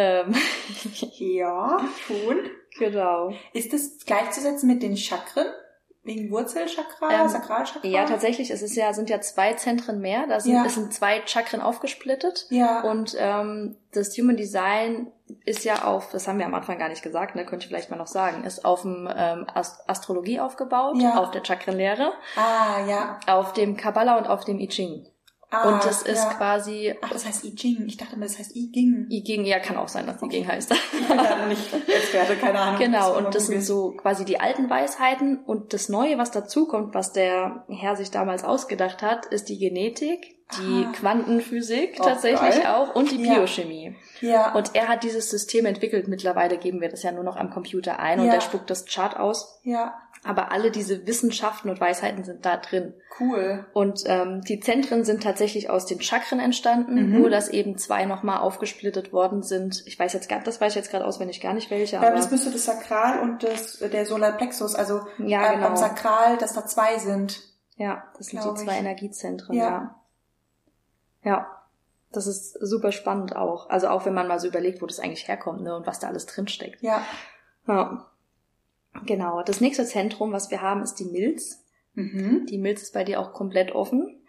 Ähm, Ja, schon. genau. Ist das gleichzusetzen mit den Chakren? Wegen Wurzelchakra, Ähm, Sakralchakra? Ja, tatsächlich, es ist ja, sind ja zwei Zentren mehr. Da sind, Ja. es sind zwei Chakren aufgesplittet. Ja. Und ähm, das Human Design ist ja auf, das haben wir am Anfang gar nicht gesagt, ne, könnte ich vielleicht mal noch sagen, ist auf dem ähm, Ast Astrologie aufgebaut, Ja. auf der Chakrenlehre, ah, ja. auf dem Kabbalah und auf dem I Ching. Ah, und das ist ja. quasi Ach, das heißt I Ching. Ich dachte immer, das heißt I Ging. I Ging, ja, kann auch sein, dass I Ging heißt. Ich bin da nicht Experte, keine Ahnung. Genau, und das sind so quasi die alten Weisheiten. Und das Neue, was dazukommt, was der Herr sich damals ausgedacht hat, ist die Genetik, die Ah. Quantenphysik Oh, tatsächlich geil. auch und die Ja. Biochemie. googeln. Ja. Und er hat dieses System entwickelt. Mittlerweile geben wir das ja nur noch am Computer ein und Ja. der spuckt das Chart aus. ja, Aber alle diese Wissenschaften und Weisheiten sind da drin. cool. Und ähm, die Zentren sind tatsächlich aus den Chakren entstanden, Mhm. nur dass eben zwei nochmal aufgesplittet worden sind. Ich weiß jetzt gar, das weiß ich jetzt gerade auswendig gar nicht welche, aber das müsste das Sakral und das, der Solarplexus, also Ja, äh, genau. beim Sakral, dass da zwei sind. ja, das sind die zwei ich. Energiezentren, Ja. ja. Ja. Das ist super spannend auch. Also auch wenn man mal so überlegt, wo das eigentlich herkommt, ne, und was da alles drinsteckt. Ja. Ja. Genau. Das nächste Zentrum, was wir haben, ist die Milz. Mhm. Die Milz ist bei dir auch komplett offen.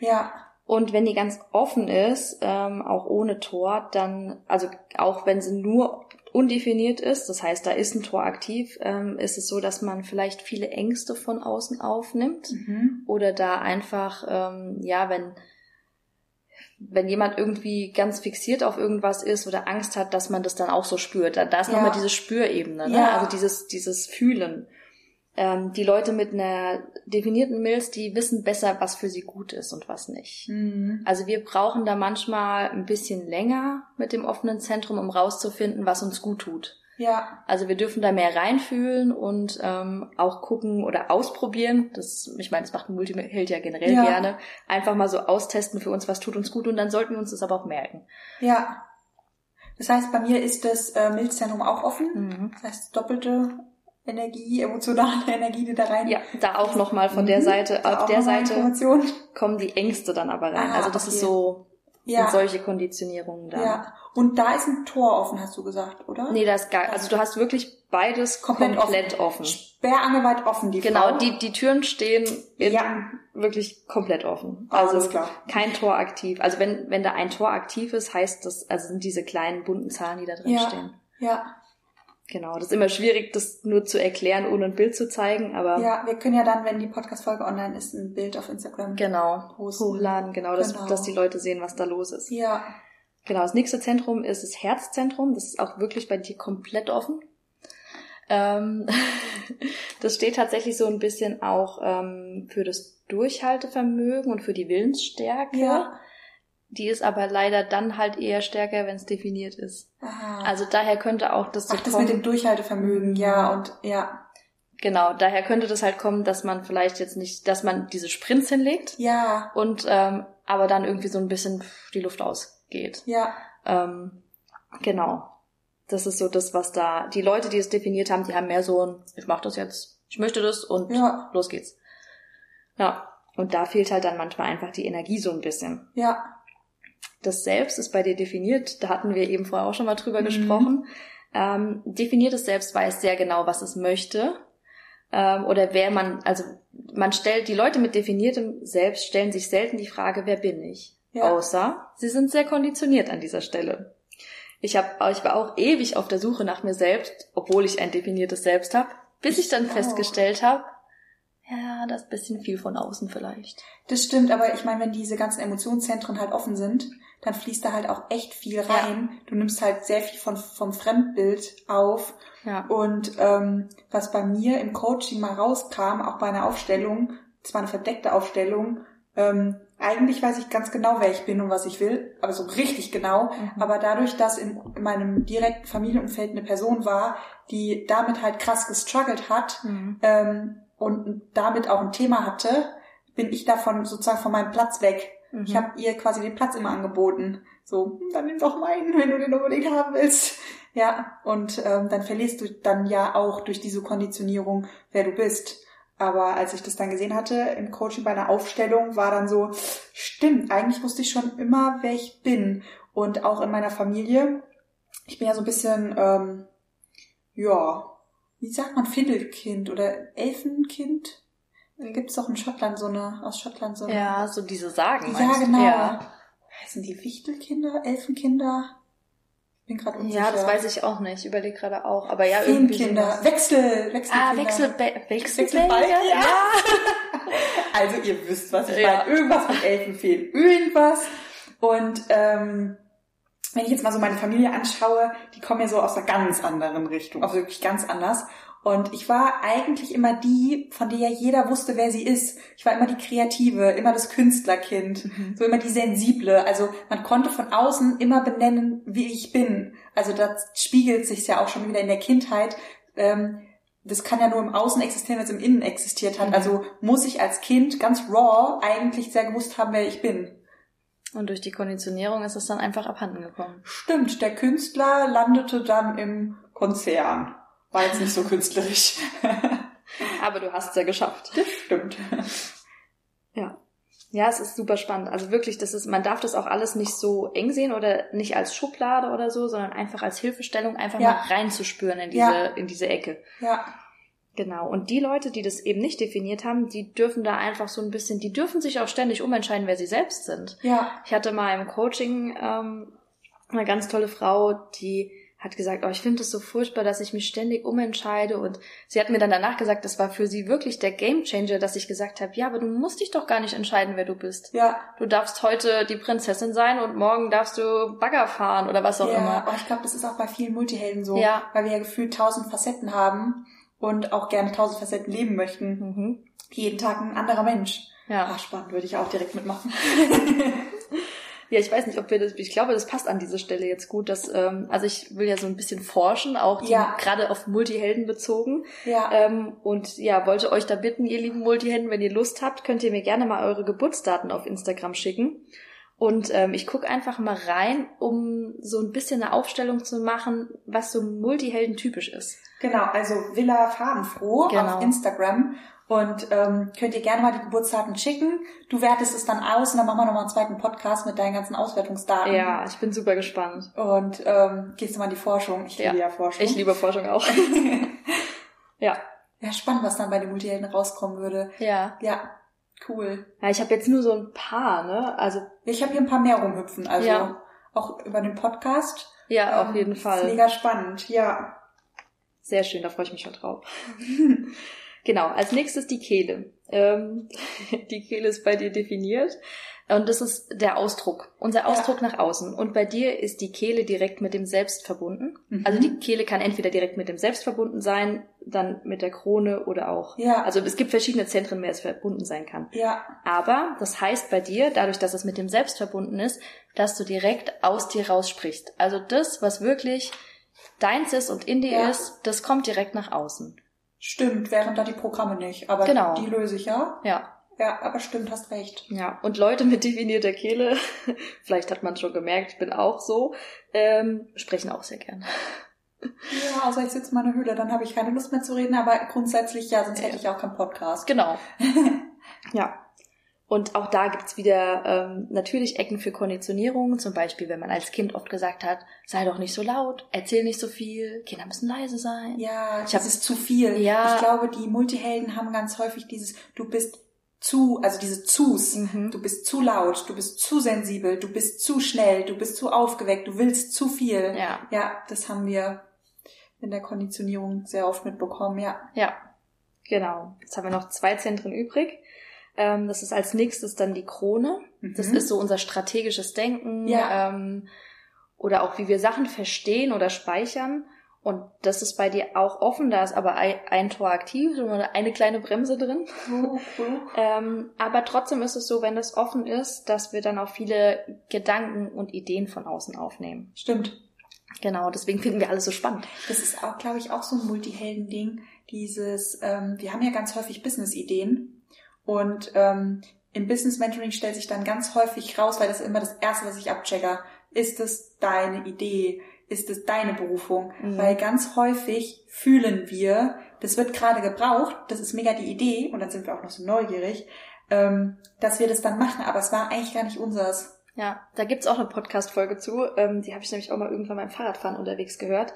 Ja. Und wenn die ganz offen ist, ähm, auch ohne Tor, dann, also auch wenn sie nur undefiniert ist, das heißt, da ist ein Tor aktiv, ähm, ist es so, dass man vielleicht viele Ängste von außen aufnimmt Mhm. oder da einfach, ähm, ja, wenn wenn jemand irgendwie ganz fixiert auf irgendwas ist oder Angst hat, dass man das dann auch so spürt. Da, da ist Ja. nochmal diese Spürebene, ne? Ja. also dieses, dieses Fühlen. Ähm, die Leute mit einer definierten Milz, die wissen besser, was für sie gut ist und was nicht. Mhm. Also wir brauchen da manchmal ein bisschen länger mit dem offenen Zentrum, um rauszufinden, was uns gut tut. Ja. Also wir dürfen da mehr reinfühlen und ähm, auch gucken oder ausprobieren. Das, ich meine, das macht ein Multiheld ja generell Ja. gerne. Einfach mal so austesten für uns, was tut uns gut und dann sollten wir uns das aber auch merken. Ja. Das heißt, bei mir ist das äh, Milzzentrum auch offen. Mhm. Das heißt, doppelte Energie, emotionale Energie, die da rein. Ja, da auch nochmal von der Mhm. Seite, Da auf der Seite kommen die Ängste dann aber rein. Ah, also das ist okay. so, Ja. sind solche Konditionierungen da. Ja. Und da ist ein Tor offen, hast du gesagt, oder? Nee, das ist gar, also du hast wirklich beides Komplett komplett, offen. offen. Sperrangelweit offen, die Genau, Frau. die, die Türen stehen in, Ja. wirklich komplett offen. Also alles klar. kein Tor aktiv. Also wenn, wenn da ein Tor aktiv ist, heißt das, also sind diese kleinen bunten Zahlen, die da drin Ja. stehen. Ja. Genau, das ist immer schwierig, das nur zu erklären, ohne ein Bild zu zeigen, aber Ja, wir können ja dann, wenn die Podcast-Folge online ist, ein Bild auf Instagram. genau, Posten. hochladen, genau, dass, Genau. dass die Leute sehen, was da los ist. Ja. Genau, das nächste Zentrum ist das Herzzentrum. Das ist auch wirklich bei dir komplett offen. Ähm, das steht tatsächlich so ein bisschen auch ähm, für das Durchhaltevermögen und für die Willensstärke. Ja. Die ist aber leider dann halt eher stärker, wenn es definiert ist. Aha. Also daher könnte auch das so Ach, das kommen. mit dem Durchhaltevermögen, ja, und ja. genau, daher könnte das halt kommen, dass man vielleicht jetzt nicht, dass man diese Sprints hinlegt Ja, und ähm, aber dann irgendwie so ein bisschen die Luft ausgeht. ja, Ähm, genau. Das ist so das, was da, die Leute, die es definiert haben, die haben mehr so ein, ich mach das jetzt, ich möchte das und Ja. los geht's. Ja. Und da fehlt halt dann manchmal einfach die Energie so ein bisschen. ja, Das Selbst ist bei dir definiert, da hatten wir eben vorher auch schon mal drüber Mhm. gesprochen. Ähm, definiertes Selbst weiß sehr genau, was es möchte. Ähm, oder wer man, also man stellt, die Leute mit definiertem Selbst stellen sich selten die Frage, wer bin ich? Ja. Außer sie sind sehr konditioniert an dieser Stelle. Ich, hab, ich war auch ewig auf der Suche nach mir selbst, obwohl ich ein definiertes Selbst habe, bis ich dann auch. festgestellt habe, ja, das bisschen viel von außen vielleicht. das stimmt, aber ich meine, wenn diese ganzen Emotionszentren halt offen sind, dann fließt da halt auch echt viel rein. Du nimmst halt sehr viel von, vom Fremdbild auf. Ja. Und ähm, was bei mir im Coaching mal rauskam, auch bei einer Aufstellung, es war eine verdeckte Aufstellung, ähm, eigentlich weiß ich ganz genau, wer ich bin und was ich will, aber so richtig genau. Mhm. Aber dadurch, dass in, in meinem direkten Familienumfeld eine Person war, die damit halt krass gestruggelt hat Mhm. ähm, und damit auch ein Thema hatte, bin ich davon sozusagen von meinem Platz weg. Mhm. Ich habe ihr quasi den Platz immer angeboten. So, hm, dann nimm doch meinen, wenn du den unbedingt haben willst. Ja, und ähm, dann verlierst du dann ja auch durch diese Konditionierung, wer du bist. Aber als ich das dann gesehen hatte im Coaching bei einer Aufstellung, war dann so, stimmt, eigentlich wusste ich schon immer, wer ich bin. Und auch in meiner Familie, ich bin ja so ein bisschen, ähm, ja, wie sagt man, Findelkind oder Elfenkind? Da gibt's doch in Schottland so eine, aus Schottland so eine. Ja, so diese Sagen. Ja, genau. Ja. Heißen die Wichtelkinder, Elfenkinder? Bin gerade unsicher. ja, das weiß ich auch nicht. Ich überlege gerade auch. Aber ja, irgendwie. Feenkinder, sowas. Wechsel, Wechselkinder. Ah, Wechselbe Wechselbalg, Wechselbälger? ja. Also ihr wisst, was ich Ja. meine. Irgendwas mit Elfenfeen. Irgendwas. Und ähm, wenn ich jetzt mal so meine Familie anschaue, die kommen ja so aus einer ganz anderen Richtung, also wirklich ganz anders. Und ich war eigentlich immer die, von der ja jeder wusste, wer sie ist. Ich war immer die Kreative, immer das Künstlerkind, so immer die Sensible. Also man konnte von außen immer benennen, wie ich bin. Also das spiegelt sich ja auch schon wieder in der Kindheit. Ähm, das kann ja nur im Außen existieren, wenn es im Innen existiert hat. Also muss ich als Kind ganz raw eigentlich sehr gewusst haben, wer ich bin. Und durch die Konditionierung ist es dann einfach abhanden gekommen. Stimmt, der Künstler landete dann im Konzern. War jetzt nicht so künstlerisch. Aber du hast es ja geschafft. Das stimmt. Ja. Ja, es ist super spannend. Also wirklich, das ist, man darf das auch alles nicht so eng sehen oder nicht als Schublade oder so, sondern einfach als Hilfestellung einfach Ja. mal reinzuspüren in diese, Ja. in diese Ecke. Ja, Genau. Und die Leute, die das eben nicht definiert haben, die dürfen da einfach so ein bisschen, die dürfen sich auch ständig umentscheiden, wer sie selbst sind. ja, Ich hatte mal im Coaching ähm, eine ganz tolle Frau, die hat gesagt, oh, ich finde es so furchtbar, dass ich mich ständig umentscheide. Und sie hat mir dann danach gesagt, das war für sie wirklich der Gamechanger, dass ich gesagt habe, ja, aber du musst dich doch gar nicht entscheiden, wer du bist. ja. Du darfst heute die Prinzessin sein und morgen darfst du Bagger fahren oder was auch ja. immer. Aber ich glaube, das ist auch bei vielen Multihelden so, Ja. weil wir ja gefühlt tausend Facetten haben und auch gerne tausend Facetten leben möchten. Mhm. Jeden Tag ein anderer Mensch. Ja. Ach, spannend, würde ich auch direkt mitmachen. Ja, ich weiß nicht, ob wir das, ich glaube, das passt an dieser Stelle jetzt gut, dass, ähm, also ich will ja so ein bisschen forschen, auch die, Ja. gerade auf Multihelden bezogen. Ja, Ähm, und ja, wollte euch da bitten, ihr lieben Multihelden, wenn ihr Lust habt, könnt ihr mir gerne mal eure Geburtsdaten auf Instagram schicken. Und ähm, ich gucke einfach mal rein, um so ein bisschen eine Aufstellung zu machen, was so Multihelden typisch ist. genau. Also Villa Farbenfroh Genau. auf Instagram. Und ähm, könnt ihr gerne mal die Geburtsdaten schicken. Du wertest es dann aus und dann machen wir nochmal einen zweiten Podcast mit deinen ganzen Auswertungsdaten. Ja, ich bin super gespannt. Und ähm, gehst du mal in die Forschung. Ich Ja. liebe ja Forschung. Ich liebe Forschung auch. ja, Ja, spannend, was dann bei den Multihelden rauskommen würde. ja. Ja, cool. Ja, ich habe jetzt nur so ein paar, ne? Also Ich habe hier ein paar mehr rumhüpfen, also Ja. auch über den Podcast. ja, auf Ähm, jeden Ist Fall. mega spannend, ja. Sehr schön, da freue ich mich schon drauf. genau, als nächstes die Kehle. Ähm, die Kehle ist bei dir definiert und das ist der Ausdruck, unser Ausdruck nach außen. Und bei dir ist die Kehle direkt mit dem Selbst verbunden. Mhm. Also die Kehle kann entweder direkt mit dem Selbst verbunden sein, dann mit der Krone oder auch. Ja. Also es gibt verschiedene Zentren, wer es verbunden sein kann. Ja, Aber das heißt bei dir, dadurch, dass es mit dem Selbst verbunden ist, dass du direkt aus dir raussprichst. Also das, was wirklich deins ist und in dir Ja. ist, das kommt direkt nach außen. stimmt, während da die Programme nicht. Aber Genau. die löse ich ja. Ja, Ja, aber stimmt, hast recht. ja. Und Leute mit definierter Kehle, vielleicht hat man schon gemerkt, ich bin auch so, ähm, sprechen auch sehr gern. Ja, außer ich sitze in meiner Höhle, dann habe ich keine Lust mehr zu reden, aber grundsätzlich ja, sonst Ja. hätte ich auch keinen Podcast. Genau. ja. Und auch da gibt's wieder ähm, natürlich Ecken für Konditionierung. Zum Beispiel, wenn man als Kind oft gesagt hat, sei doch nicht so laut, erzähl nicht so viel, Kinder müssen leise sein. Ja, Ich das ist zu viel. Ja. Ich glaube, die Multihelden haben ganz häufig dieses, du bist zu, also diese Zus. Mhm. Du bist zu laut, du bist zu sensibel, du bist zu schnell, du bist zu aufgeweckt, du willst zu viel. Ja. Ja, das haben wir in der Konditionierung sehr oft mitbekommen, ja. Ja, genau. Jetzt haben wir noch zwei Zentren übrig. Ähm, das ist als nächstes dann die Krone. Das Mhm. ist so unser strategisches Denken Ja. ähm, oder auch wie wir Sachen verstehen oder speichern. Und das ist bei dir auch offen, da ist aber ein, ein Tor aktiv und eine kleine Bremse drin. Ähm, aber trotzdem ist es so, wenn das offen ist, dass wir dann auch viele Gedanken und Ideen von außen aufnehmen. Stimmt. Genau, deswegen finden wir alles so spannend. Das ist auch, glaube ich, auch so ein Multihelden-Ding. Dieses, ähm, wir haben ja ganz häufig Business-Ideen und ähm, im Business-Mentoring stellt sich dann ganz häufig raus, weil das ist immer das Erste, was ich abchecke. Ist es deine Idee? ist es deine Berufung. Mhm. Weil ganz häufig fühlen wir, das wird gerade gebraucht, das ist mega die Idee, und dann sind wir auch noch so neugierig, ähm, dass wir das dann machen, aber es war eigentlich gar nicht unseres. Ja, da gibt's auch eine Podcast-Folge zu, ähm, die habe ich nämlich auch mal irgendwann beim Fahrradfahren unterwegs gehört.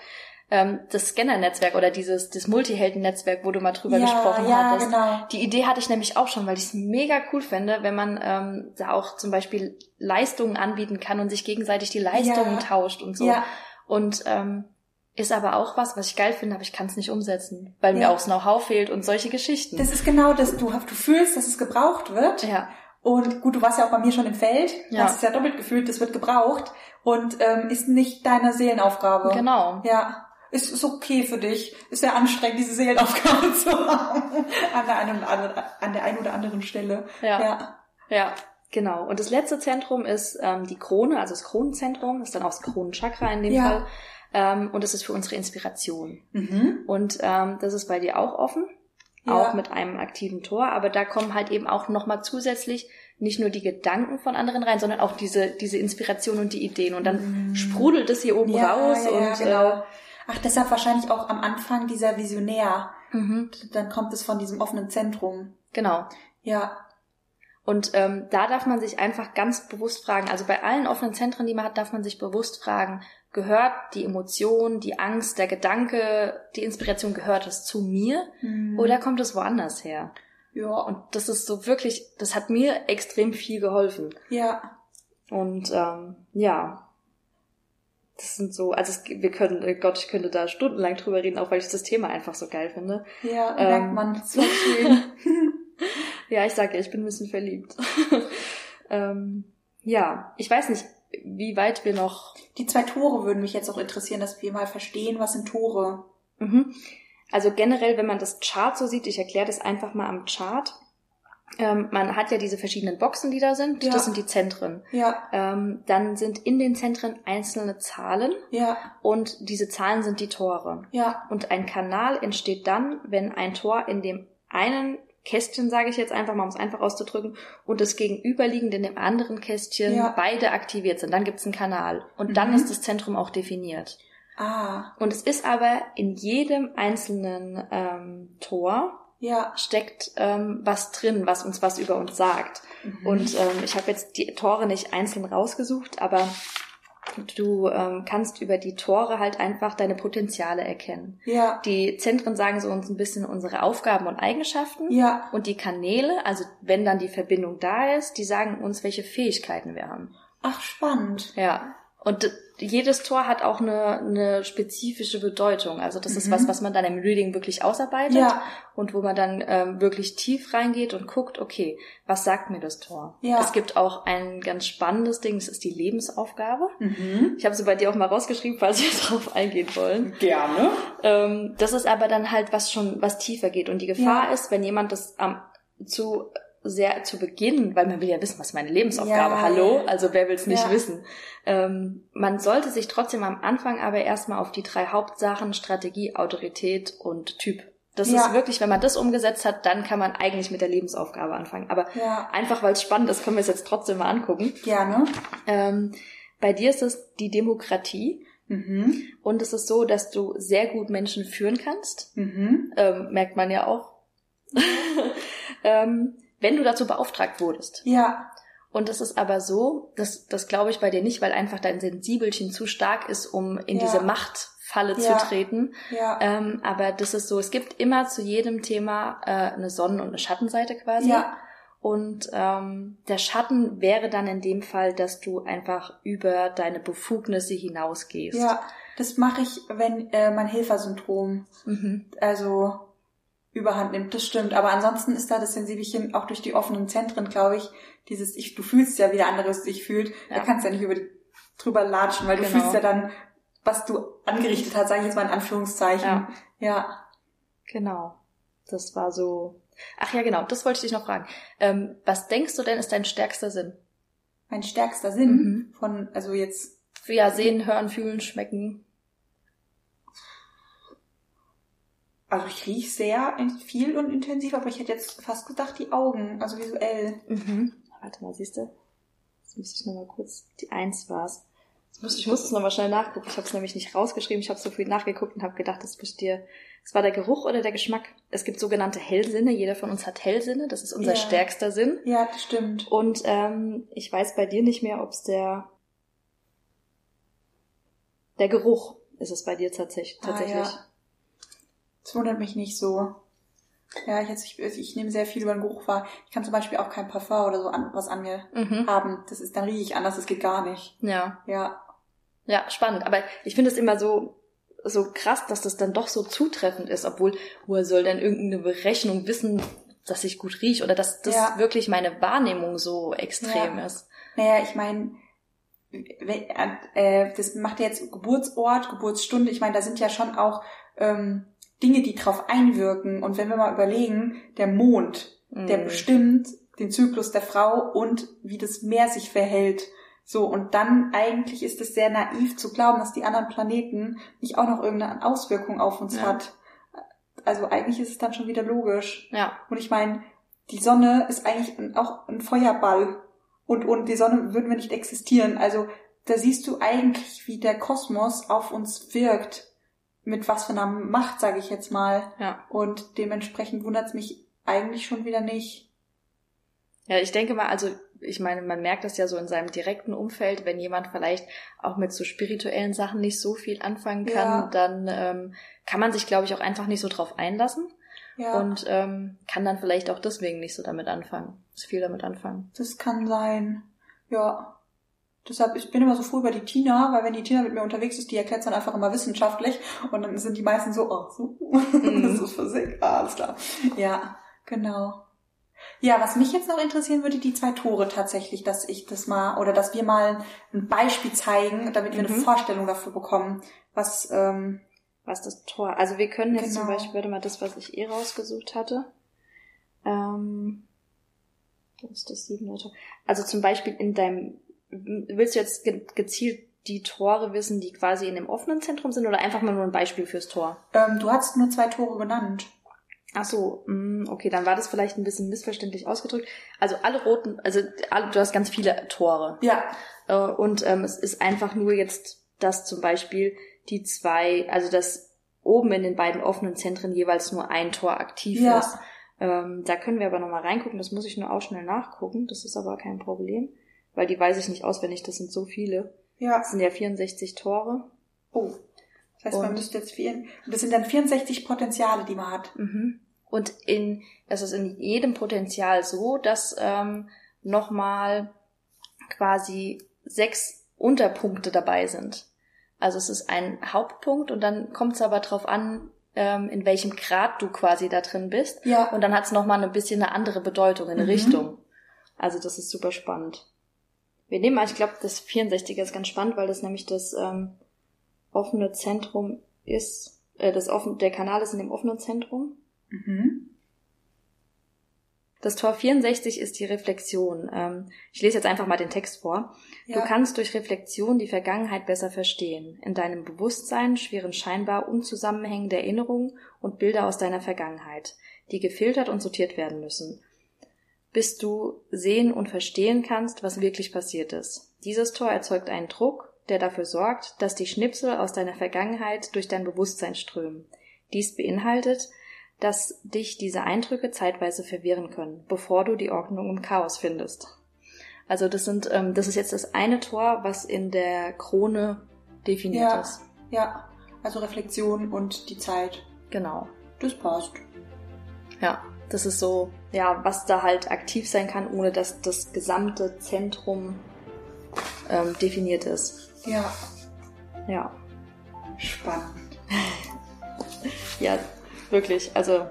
Ähm, das Scanner-Netzwerk oder dieses das Multihelden-Netzwerk, wo du mal drüber ja, gesprochen ja, hattest. Genau. Die Idee hatte ich nämlich auch schon, weil ich es mega cool finde, wenn man ähm, da auch zum Beispiel Leistungen anbieten kann und sich gegenseitig die Leistungen ja. tauscht und so. Ja. Und ähm, ist aber auch was, was ich geil finde, aber ich kann es nicht umsetzen, weil ja. mir auch das Know-how fehlt und solche Geschichten. Das ist genau das, du, du fühlst, dass es gebraucht wird. Ja. Und gut, du warst ja auch bei mir schon im Feld, ja. hast es ja doppelt gefühlt, das wird gebraucht und ähm, ist nicht deine Seelenaufgabe. Genau. Ja. Ist, ist okay für dich. Ist sehr anstrengend, diese Seelenaufgabe zu haben. An der einen, an der einen oder anderen Stelle. Ja. Ja. ja. Genau. Und das letzte Zentrum ist ähm, die Krone, also das Kronenzentrum, das ist dann auch das Kronenchakra in dem ja. Fall. Ähm, und das ist für unsere Inspiration. Mhm. Und ähm, das ist bei dir auch offen. Auch mit einem aktiven Tor. Aber da kommen halt eben auch nochmal zusätzlich nicht nur die Gedanken von anderen rein, sondern auch diese, diese Inspiration und die Ideen. Und dann mhm. sprudelt es hier oben ja, raus. Ja, und, genau. Äh, Ach, deshalb wahrscheinlich auch am Anfang dieser Visionär. Mhm. Dann kommt es von diesem offenen Zentrum. Genau. Ja. Und ähm, da darf man sich einfach ganz bewusst fragen, also bei allen offenen Zentren, die man hat, darf man sich bewusst fragen, gehört die Emotion, die Angst, der Gedanke, die Inspiration, gehört es zu mir mhm. oder kommt es woanders her? Ja. Und das ist so wirklich, das hat mir extrem viel geholfen. Ja. Und ähm, ja, das sind so, also es, wir können, oh Gott, ich könnte da stundenlang drüber reden, auch weil ich das Thema einfach so geil finde. Ja, ähm, merkt man, so schön. ja, ich sage ja, ich bin ein bisschen verliebt. ähm, ja, ich weiß nicht, wie weit wir noch. Die zwei Tore würden mich jetzt auch interessieren, dass wir mal verstehen, was sind Tore. Mhm. Also generell, wenn man das Chart so sieht, ich erkläre das einfach mal am Chart. Ähm, man hat ja diese verschiedenen Boxen, die da sind. Ja. Das sind die Zentren. Ja. Ähm, dann sind in den Zentren einzelne Zahlen. Ja. Und diese Zahlen sind die Tore. Ja. Und ein Kanal entsteht dann, wenn ein Tor in dem einen Kästchen, sage ich jetzt einfach mal, um es einfach auszudrücken, und das gegenüberliegende in dem anderen Kästchen ja. beide aktiviert sind. Dann gibt es einen Kanal. Und mhm. dann ist das Zentrum auch definiert. Ah. Und es ist aber in jedem einzelnen ähm, Tor ja. steckt ähm, was drin, was uns was über uns sagt. Mhm. Und ähm, ich habe jetzt die Tore nicht einzeln rausgesucht, aber du ähm, kannst über die Tore halt einfach deine Potenziale erkennen. Ja. Die Zentren sagen so uns ein bisschen unsere Aufgaben und Eigenschaften. Ja. Und die Kanäle, also wenn dann die Verbindung da ist, die sagen uns, welche Fähigkeiten wir haben. Ach, spannend. Ja. Und jedes Tor hat auch eine, eine spezifische Bedeutung. Also das mhm. ist was, was man dann im Reading wirklich ausarbeitet ja. und wo man dann ähm, wirklich tief reingeht und guckt, okay, was sagt mir das Tor? Ja. Es gibt auch ein ganz spannendes Ding, das ist die Lebensaufgabe. Mhm. Ich habe sie bei dir auch mal rausgeschrieben, falls wir drauf eingehen wollen. Gerne. Ähm, das ist aber dann halt was schon, was tiefer geht. Und die Gefahr ja. ist, wenn jemand das am zu sehr zu Beginn, weil man will ja wissen, was meine Lebensaufgabe, ja, hallo, also wer will es nicht ja. wissen. Ähm, man sollte sich trotzdem am Anfang aber erstmal auf die drei Hauptsachen Strategie, Autorität und Typ. Das ja. ist wirklich, wenn man das umgesetzt hat, dann kann man eigentlich mit der Lebensaufgabe anfangen. Aber einfach weil es spannend ist, können wir es jetzt trotzdem mal angucken. Gerne. Ähm, bei dir ist es die Demokratie. Mhm. Und es ist so, dass du sehr gut Menschen führen kannst. Mhm. Ähm, merkt man ja auch. ähm, wenn du dazu beauftragt wurdest. Ja. Und es ist aber so, das, das glaube ich bei dir nicht, weil einfach dein Sensibelchen zu stark ist, um in ja. diese Machtfalle ja. zu treten. Ja. Ähm, aber das ist so, es gibt immer zu jedem Thema äh, eine Sonnen- und eine Schattenseite quasi. Ja. Und ähm, der Schatten wäre dann in dem Fall, dass du einfach über deine Befugnisse hinausgehst. Ja, das mache ich, wenn äh, mein Helfersyndrom, mhm. also überhand nimmt. Das stimmt. Aber ansonsten ist da das Sensibelchen auch durch die offenen Zentren, glaube ich, dieses, ich, du fühlst ja, wie der andere es sich fühlt. Ja. Da kannst du ja nicht über drüber latschen, weil genau. du fühlst ja dann, was du angerichtet hast, sage ich jetzt mal in Anführungszeichen. Ja. ja. Genau. Das war so. Ach ja, genau, das wollte ich dich noch fragen. Ähm, was denkst du denn ist dein stärkster Sinn? Mein stärkster Sinn mhm. von, also jetzt. Ja, sehen, hören, fühlen, schmecken. Also ich riech sehr viel und intensiv, aber ich hätte jetzt fast gedacht, die Augen, also visuell. Mhm. Warte mal, siehst du? Jetzt müsste ich nochmal kurz. Die Eins war's. Ich muss es nochmal schnell nachgucken. Ich habe es nämlich nicht rausgeschrieben. Ich habe so viel nachgeguckt und habe gedacht, das bist dir. Es war der Geruch oder der Geschmack. Es gibt sogenannte Hellsinne. Jeder von uns hat Hellsinne. Das ist unser Ja. stärkster Sinn. Ja, das stimmt. Und ähm, ich weiß bei dir nicht mehr, ob es der der Geruch ist es bei dir tatsächlich. tatsächlich. Ah, ja. Das wundert mich nicht so. Ja, ich, jetzt, ich, ich nehme sehr viel über den Geruch wahr. Ich kann zum Beispiel auch kein Parfum oder so an, was an mir Mhm. haben. Das ist, dann rieche ich anders, das geht gar nicht. Ja. Ja. Ja, spannend. Aber ich finde es immer so, so krass, dass das dann doch so zutreffend ist, obwohl, woher soll denn irgendeine Berechnung wissen, dass ich gut rieche oder dass das Ja. wirklich meine Wahrnehmung so extrem Ja. ist. Naja, ich meine, äh, das macht ja jetzt Geburtsort, Geburtsstunde. Ich meine, da sind ja schon auch ähm, Dinge, die drauf einwirken. Und wenn wir mal überlegen, der Mond, der Mhm. bestimmt den Zyklus der Frau und wie das Meer sich verhält. So, und dann eigentlich ist es sehr naiv zu glauben, dass die anderen Planeten nicht auch noch irgendeine Auswirkung auf uns Ja. hat. Also eigentlich ist es dann schon wieder logisch. Ja, Und ich meine, die Sonne ist eigentlich auch ein Feuerball. Und ohne die Sonne würden wir nicht existieren. Also da siehst du eigentlich, wie der Kosmos auf uns wirkt. Mit was für einer Macht, sage ich jetzt mal. ja. Und dementsprechend wundert es mich eigentlich schon wieder nicht. Ja, ich denke mal, also ich meine, man merkt das ja so in seinem direkten Umfeld, wenn jemand vielleicht auch mit so spirituellen Sachen nicht so viel anfangen kann, Ja. dann ähm, kann man sich, glaube ich, auch einfach nicht so drauf einlassen Ja, und ähm, kann dann vielleicht auch deswegen nicht so damit anfangen, so viel damit anfangen. das kann sein. Ja. Deshalb, ich bin immer so froh über die Tina, weil wenn die Tina mit mir unterwegs ist, die erklärt dann einfach immer wissenschaftlich und dann sind die meisten so, oh, so, das ist Physik, ah, alles klar. Ja, genau. Ja, was mich jetzt noch interessieren würde, die zwei Tore tatsächlich, dass ich das mal, oder dass wir mal ein Beispiel zeigen, damit wir eine Mhm. Vorstellung dafür bekommen, was, ähm, Was das Tor. Also wir können jetzt zum Genau. Beispiel, warte mal, das, was ich eh rausgesucht hatte. Ähm, das ist das siebente Tor. Also zum Beispiel in deinem, willst du jetzt ge gezielt die Tore wissen, die quasi in dem offenen Zentrum sind oder einfach mal nur ein Beispiel fürs Tor? ähm, du hast nur zwei Tore genannt. Ach so, mm, okay, dann war das vielleicht ein bisschen missverständlich ausgedrückt. Also alle roten, also alle, du hast ganz viele Tore. Ja, Äh, Und ähm, es ist einfach nur jetzt, dass zum Beispiel die zwei, also dass oben in den beiden offenen Zentren jeweils nur ein Tor aktiv Ja. ist. Ähm, da können wir aber nochmal reingucken, das muss ich nur auch schnell nachgucken, das ist aber kein Problem, weil die weiß ich nicht auswendig, das sind so viele. ja. Das sind ja 64 Tore. Oh. Das heißt, man Und- müsste jetzt vier, das sind dann 64 Potenziale, die man hat. Mhm. Und in, es ist in jedem Potenzial so, dass ähm, nochmal quasi sechs Unterpunkte dabei sind. Also es ist ein Hauptpunkt und dann kommt es aber drauf an, ähm, in welchem Grad du quasi da drin bist. Ja. Und dann hat es nochmal ein bisschen eine andere Bedeutung, eine Mhm. Richtung. Also das ist super spannend. Wir nehmen mal, ich glaube, das 64er ist ganz spannend, weil das nämlich das ähm, offene Zentrum ist, äh, das offen, der Kanal ist in dem offenen Zentrum. Mhm. Das Tor 64 ist die Reflexion. Ähm, ich lese jetzt einfach mal den Text vor. Ja. Du kannst durch Reflexion die Vergangenheit besser verstehen. In deinem Bewusstsein schwirren scheinbar unzusammenhängende Erinnerungen und Bilder aus deiner Vergangenheit, die gefiltert und sortiert werden müssen, bis du sehen und verstehen kannst, was wirklich passiert ist. Dieses Tor erzeugt einen Druck, der dafür sorgt, dass die Schnipsel aus deiner Vergangenheit durch dein Bewusstsein strömen. Dies beinhaltet, dass dich diese Eindrücke zeitweise verwirren können, bevor du die Ordnung im Chaos findest. Also das sind, ähm, das ist jetzt das eine Tor, was in der Krone definiert Ja. ist. Ja. Also Reflexion und die Zeit. Genau. Das passt. Ja, das ist so, ja, was da halt aktiv sein kann, ohne dass das gesamte Zentrum ähm, definiert ist. Ja. Ja, Spannend. ja, wirklich. Also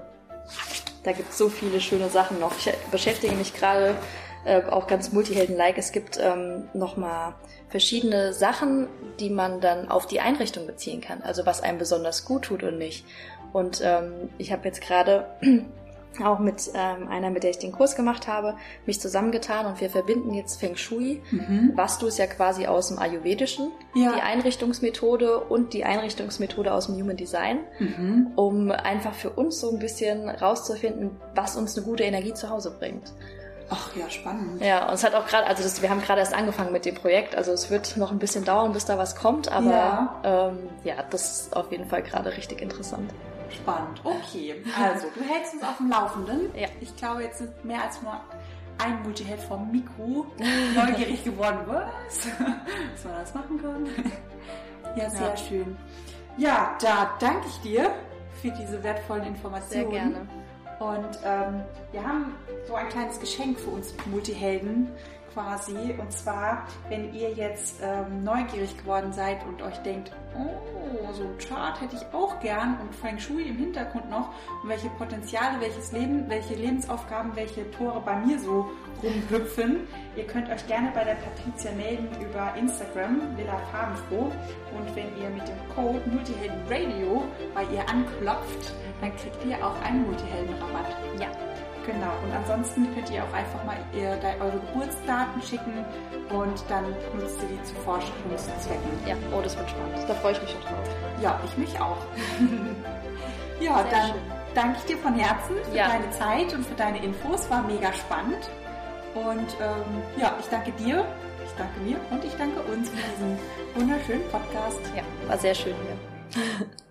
da gibt es so viele schöne Sachen noch. Ich beschäftige mich gerade äh, auch ganz Multihelden-like. Es gibt ähm, nochmal verschiedene Sachen, die man dann auf die Einrichtung beziehen kann. Also was einem besonders gut tut und nicht. Und ähm, ich habe jetzt gerade auch mit ähm, einer, mit der ich den Kurs gemacht habe, mich zusammengetan und wir verbinden jetzt Feng Shui. Mhm. Vastu ist ja quasi aus dem Ayurvedischen, Ja. die Einrichtungsmethode und die Einrichtungsmethode aus dem Human Design Mhm. um einfach für uns so ein bisschen rauszufinden, was uns eine gute Energie zu Hause bringt. Ach ja, spannend. Ja, und es hat auch gerade, also das, wir haben gerade erst angefangen mit dem Projekt, also es wird noch ein bisschen dauern, bis da was kommt, aber ja, ähm, ja das ist auf jeden Fall gerade richtig interessant. Spannend, okay. Also, du hältst uns auf dem Laufenden. Ja. Ich glaube, jetzt sind mehr als nur ein Multiheld vom Mikro neugierig geworden. Was? Dass wir das machen können. Ja, sehr ja. schön. Ja, da danke ich dir für diese wertvollen Informationen. Sehr gerne. Und ähm, wir haben so ein kleines Geschenk für uns Multihelden quasi. Und zwar, wenn ihr jetzt ähm, neugierig geworden seid und euch denkt, oh, so ein Chart hätte ich auch gern und Feng Shui im Hintergrund noch und welche Potenziale, welches Leben, welche Lebensaufgaben, welche Tore bei mir so rumhüpfen. Ihr könnt euch gerne bei der Patricia melden über Instagram, Villa Farbenfroh. Und wenn ihr mit dem Code Multihelden Radio bei ihr anklopft, dann kriegt ihr auch einen Multihelden-Rabatt. Ja. Genau. Und ansonsten könnt ihr auch einfach mal ihr, eure Geburtsdaten schicken und dann nutzt ihr die zu Forschungszwecken. Ja, oh, das wird spannend. Da freue ich mich schon drauf. Ja, ich mich auch. ja, Sehr dann schön. danke ich dir von Herzen für ja. deine Zeit und für deine Infos. War mega spannend. Und ähm, ja, ich danke dir, ich danke mir und ich danke uns für diesen wunderschönen Podcast. Ja, war sehr schön hier.